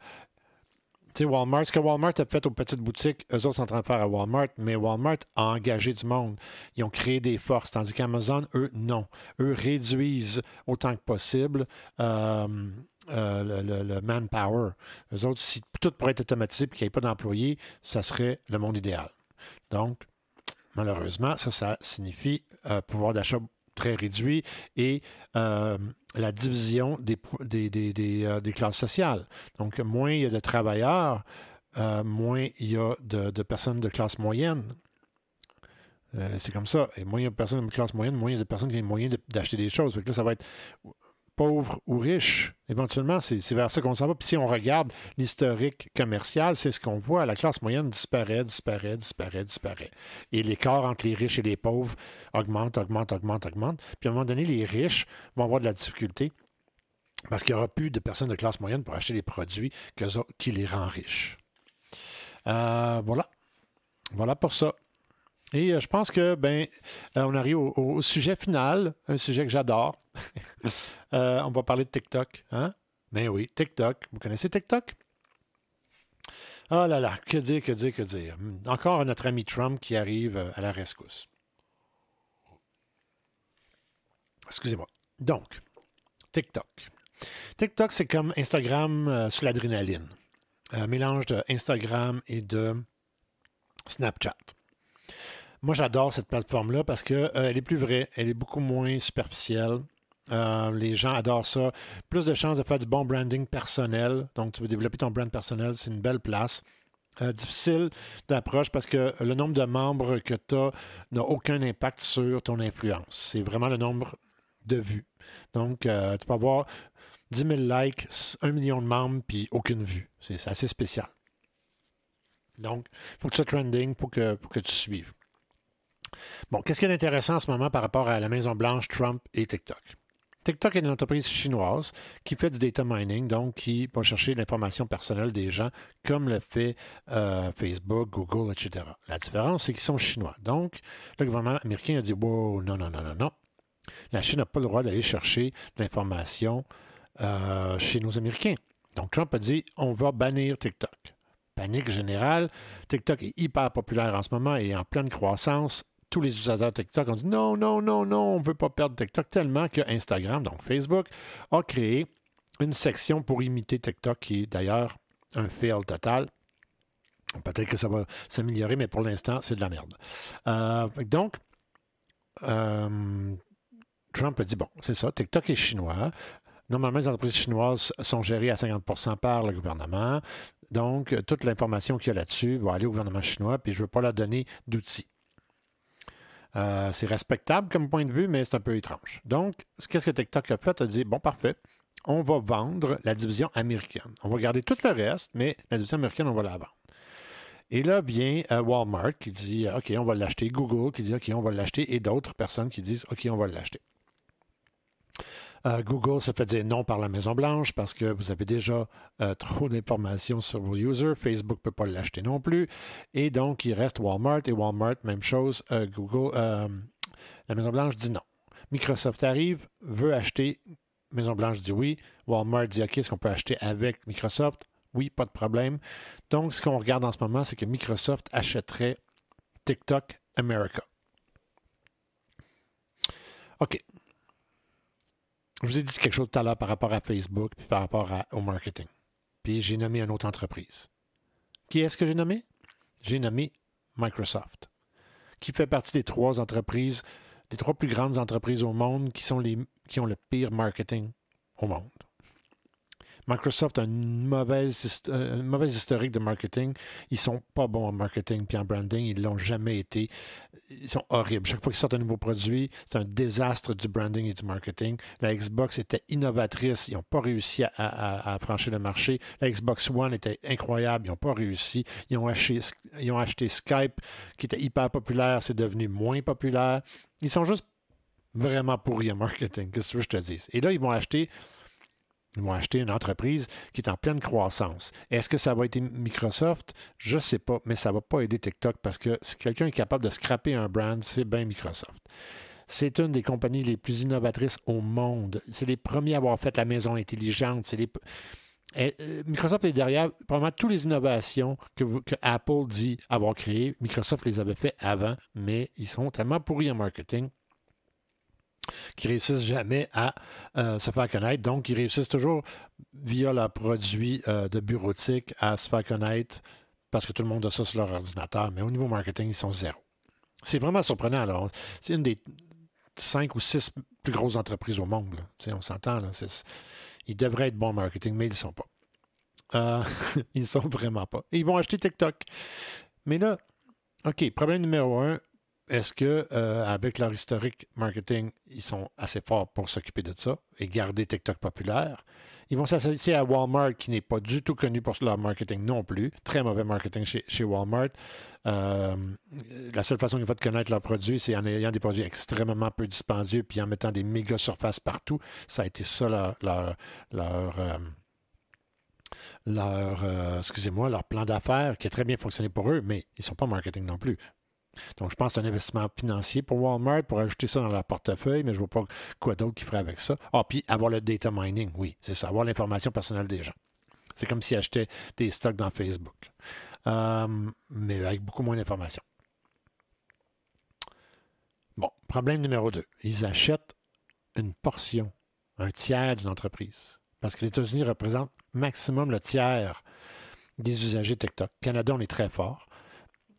sais, Walmart, ce que Walmart a fait aux petites boutiques, eux autres sont en train de faire à Walmart, mais Walmart a engagé du monde. Ils ont créé des forces, tandis qu'Amazon, eux, non. Eux réduisent autant que possible euh, euh, le, manpower. Eux autres, si tout pourrait être automatisé et qu'il n'y ait pas d'employés, ça serait le monde idéal. Donc, malheureusement, ça, ça signifie euh, pouvoir d'achat très réduit et la division des, euh, des, classes sociales. Donc, moins il y a de travailleurs, euh, moins il y a de, personnes de classe moyenne. c'est comme ça. Et moins il y a de personnes de classe moyenne, moins il y a de personnes qui ont les moyens d'acheter des choses. Donc là, ça va être pauvres ou riches. Éventuellement, c'est vers ça qu'on s'en va. Puis si on regarde l'historique commercial, c'est ce qu'on voit. La classe moyenne disparaît, disparaît, disparaît, disparaît. Et l'écart entre les riches et les pauvres augmente, augmente, augmente, augmente. Puis à un moment donné, les riches vont avoir de la difficulté parce qu'il n'y aura plus de personnes de classe moyenne pour acheter les produits qui les rend riches. Euh, voilà. Voilà pour ça. Et euh, je pense que ben, euh, on arrive au, sujet final, un sujet que j'adore. *laughs* Euh, on va parler de TikTok. Hein? Ben oui, TikTok. Vous connaissez TikTok? Oh là là, que dire, que dire, que dire. Encore notre ami Trump qui arrive à la rescousse. Excusez-moi. Donc, TikTok. TikTok, c'est comme Instagram sous l'adrénaline. Un mélange de Instagram et de Snapchat. Moi, j'adore cette plateforme-là parce qu'elle euh, est plus vraie, elle est beaucoup moins superficielle. Euh, les gens adorent ça. Plus de chances de faire du bon branding personnel. Donc, tu veux développer ton brand personnel, c'est une belle place. difficile d'approche parce que le nombre de membres que tu as n'a aucun impact sur ton influence. C'est vraiment le nombre de vues. Donc, tu peux avoir 10 000 likes, 1 million de membres, puis aucune vue. C'est assez spécial. Donc, il faut que tu sois trending pour que, pour que tu suives. Bon, qu'est-ce qui est intéressant en ce moment par rapport à la Maison-Blanche, Trump et TikTok? TikTok est une entreprise chinoise qui fait du data mining, donc qui va chercher l'information personnelle des gens, comme le fait euh, Facebook, Google, etc. La différence, c'est qu'ils sont chinois. Donc, le gouvernement américain a dit Wow, non, non, non, non, non. La Chine n'a pas le droit d'aller chercher l'information euh, chez nos Américains. Donc Trump a dit on va bannir TikTok. Panique générale. TikTok est hyper populaire en ce moment et en pleine croissance. Tous les utilisateurs de TikTok ont dit non, non, non, non, on ne veut pas perdre TikTok tellement que Instagram, donc Facebook, a créé une section pour imiter TikTok qui est d'ailleurs un fail total. Peut-être que ça va s'améliorer, mais pour l'instant, c'est de la merde. Euh, donc, euh, Trump a dit, bon, c'est ça, TikTok est chinois. Normalement, les entreprises chinoises sont gérées à 50% par le gouvernement. Donc, toute l'information qu'il y a là-dessus va aller au gouvernement chinois, puis je ne veux pas leur donner d'outils. Euh, c'est respectable comme point de vue, mais c'est un peu étrange. Donc, qu'est-ce que TikTok a fait? A dit, bon, parfait, on va vendre la division américaine. On va garder tout le reste, mais la division américaine, on va la vendre. Et là vient euh, Walmart qui dit, OK, on va l'acheter. Google qui dit, OK, on va l'acheter. Et d'autres personnes qui disent, OK, on va l'acheter. Euh, Google se fait dire non par la Maison-Blanche parce que vous avez déjà euh, trop d'informations sur vos users. Facebook ne peut pas l'acheter non plus. Et donc, il reste Walmart. Et Walmart, même chose. Euh, Google, la Maison-Blanche dit non. Microsoft arrive, veut acheter. Maison-Blanche dit oui. Walmart dit OK, est-ce qu'on peut acheter avec Microsoft? Oui, pas de problème. Donc, ce qu'on regarde en ce moment, c'est que Microsoft achèterait TikTok America. OK. Je vous ai dit quelque chose tout à l'heure par rapport à Facebook puis par rapport au marketing. Puis j'ai nommé une autre entreprise. Qui est-ce que j'ai nommé? J'ai nommé Microsoft, qui fait partie des trois entreprises, des trois plus grandes entreprises au monde qui, sont les, qui ont le pire marketing au monde. Microsoft a une mauvaise, euh, historique de marketing. Ils sont pas bons en marketing puis en branding. Ils l'ont jamais été. Ils sont horribles. Chaque fois qu'ils sortent un nouveau produit, c'est un désastre du branding et du marketing. La Xbox était innovatrice. Ils n'ont pas réussi à, franchir le marché. La Xbox One était incroyable. Ils n'ont pas réussi. Ils ont, acheté, ils ont acheté Skype, qui était hyper populaire. C'est devenu moins populaire. Ils sont juste vraiment pourris en marketing. Qu'est-ce que je te dis? Et là, ils vont acheter ils vont acheter une entreprise qui est en pleine croissance. Est-ce que ça va être Microsoft? Je ne sais pas, mais ça ne va pas aider TikTok parce que si quelqu'un est capable de scraper un brand, c'est bien Microsoft. C'est une des compagnies les plus innovatrices au monde. C'est les premiers à avoir fait la maison intelligente. Eh, euh, Microsoft est derrière probablement toutes les innovations que, que, Apple dit avoir créées. Microsoft les avait fait avant, mais ils sont tellement pourris en marketing qui réussissent jamais à euh, se faire connaître. Donc, ils réussissent toujours via leurs produits euh, de bureautique à se faire connaître parce que tout le monde a ça sur leur ordinateur. Mais au niveau marketing, ils sont zéro. C'est vraiment surprenant. Alors, c'est une des cinq ou six plus grosses entreprises au monde. On s'entend. Ils devraient être bons marketing, mais ils ne sont pas. Euh, *laughs* ils ne sont vraiment pas. ils vont acheter TikTok. Mais là, OK, problème numéro un, est-ce que euh, avec leur historique marketing, ils sont assez forts pour s'occuper de ça et garder TikTok populaire? Ils vont s'associer à Walmart, qui n'est pas du tout connu pour leur marketing non plus. Très mauvais marketing chez, Walmart. Euh, la seule façon qu'ils vont connaître leurs produits, c'est en ayant des produits extrêmement peu dispendieux puis en mettant des méga surfaces partout. Ça a été ça leur, leur, leur euh, excusez-moi, leur plan d'affaires qui a très bien fonctionné pour eux, mais ils ne sont pas marketing non plus. Donc, je pense que c'est un investissement financier pour Walmart pour ajouter ça dans leur portefeuille, mais je ne vois pas quoi d'autre qui ferait avec ça. Ah, puis avoir le data mining, oui, c'est ça, avoir l'information personnelle des gens. C'est comme s'ils achetaient des stocks dans Facebook. Euh, mais avec beaucoup moins d'informations. Bon, problème numéro deux. Ils achètent une portion, un tiers d'une entreprise. Parce que les États-Unis représentent maximum le tiers des usagers TikTok. Canada, on est très fort.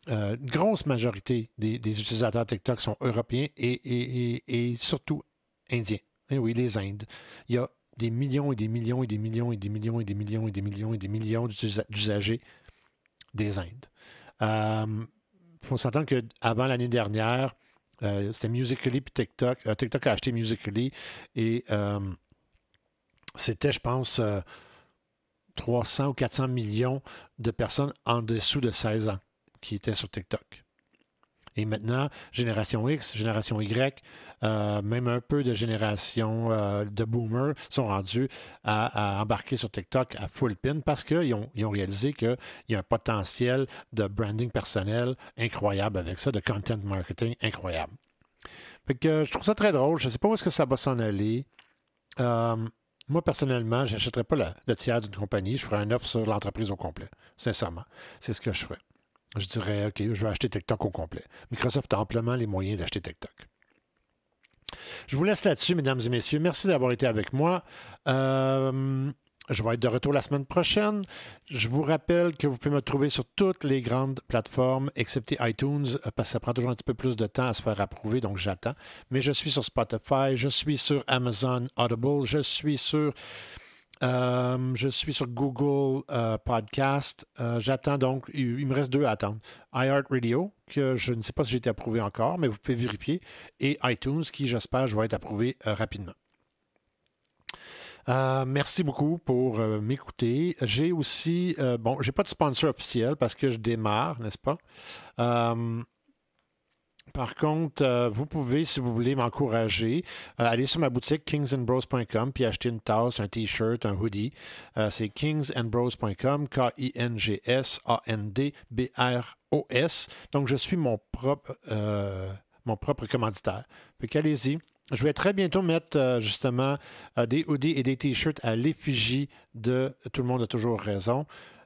Euh, une grosse majorité des, utilisateurs TikTok sont européens et, surtout indiens. Et eh oui, les Indes. Il y a des millions et des millions et des millions et des millions et des millions et des millions et des millions d'usagers des Indes. Euh, faut s'entendre qu'avant l'année dernière, euh, c'était Musically puis TikTok. TikTok a acheté Musically et c'était, je pense, 300 ou 400 millions de personnes en dessous de 16 ans qui étaient sur TikTok. Et maintenant, génération X, génération Y, euh, même un peu de génération euh, de boomers sont rendus à, embarquer sur TikTok à full pin parce qu'ils ont, ils ont réalisé qu'il y a un potentiel de branding personnel incroyable avec ça, de content marketing incroyable. Que je trouve ça très drôle. Je ne sais pas où est-ce que ça va s'en aller. Euh, moi, personnellement, je n'achèterais pas le, tiers d'une compagnie. Je ferais un offre sur l'entreprise au complet. Sincèrement. C'est ce que je ferais. Je dirais, OK, je vais acheter TikTok au complet. Microsoft a amplement les moyens d'acheter TikTok. Je vous laisse là-dessus, mesdames et messieurs. Merci d'avoir été avec moi. Euh, je vais être de retour la semaine prochaine. Je vous rappelle que vous pouvez me trouver sur toutes les grandes plateformes, excepté iTunes, euh, parce que ça prend toujours un petit peu plus de temps à se faire approuver, donc j'attends. Mais je suis sur Spotify, je suis sur Amazon Audible, je suis sur, euh, je suis sur Google euh, Podcast. j'attends donc, il me reste deux à attendre. iHeartRadio, que je ne sais pas si j'ai été approuvé encore, mais vous pouvez vérifier, et iTunes, qui j'espère je vais être approuvé rapidement. Euh, merci beaucoup pour euh, m'écouter. J'ai aussi, euh, bon, j'ai pas de sponsor officiel parce que je démarre, n'est-ce pas? Par contre, vous pouvez, si vous voulez m'encourager, aller sur ma boutique kingsandbros.com puis acheter une tasse, un t-shirt, un hoodie. c'est kingsandbros.com, K-I-N-G-S-A-N-D-B-R-O-S. Donc, je suis mon propre, mon propre commanditaire. Fait qu'allez-y, je vais très bientôt mettre euh, justement euh, des hoodies et des t-shirts à l'effigie de Tout le monde a toujours raison.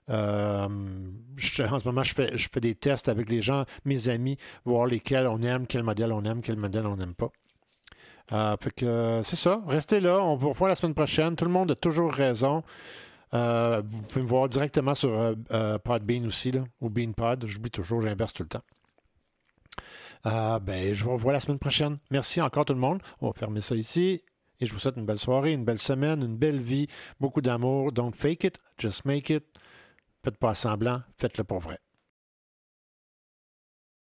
Euh, en ce moment, je fais, des tests avec les gens, mes amis, voir lesquels on aime, quel modèle on aime, quel modèle on n'aime pas. que c'est ça. Restez là. On vous revoit la semaine prochaine. Tout le monde a toujours raison. vous pouvez me voir directement sur Podbean aussi, là, ou BeanPod. J'oublie toujours, j'inverse tout le temps. Euh, ben, je vous revois la semaine prochaine. Merci encore tout le monde. On va fermer ça ici. Et je vous souhaite une belle soirée, une belle semaine, une belle vie, beaucoup d'amour. Don't fake it, just make it. Faites pas semblant, faites-le pour vrai.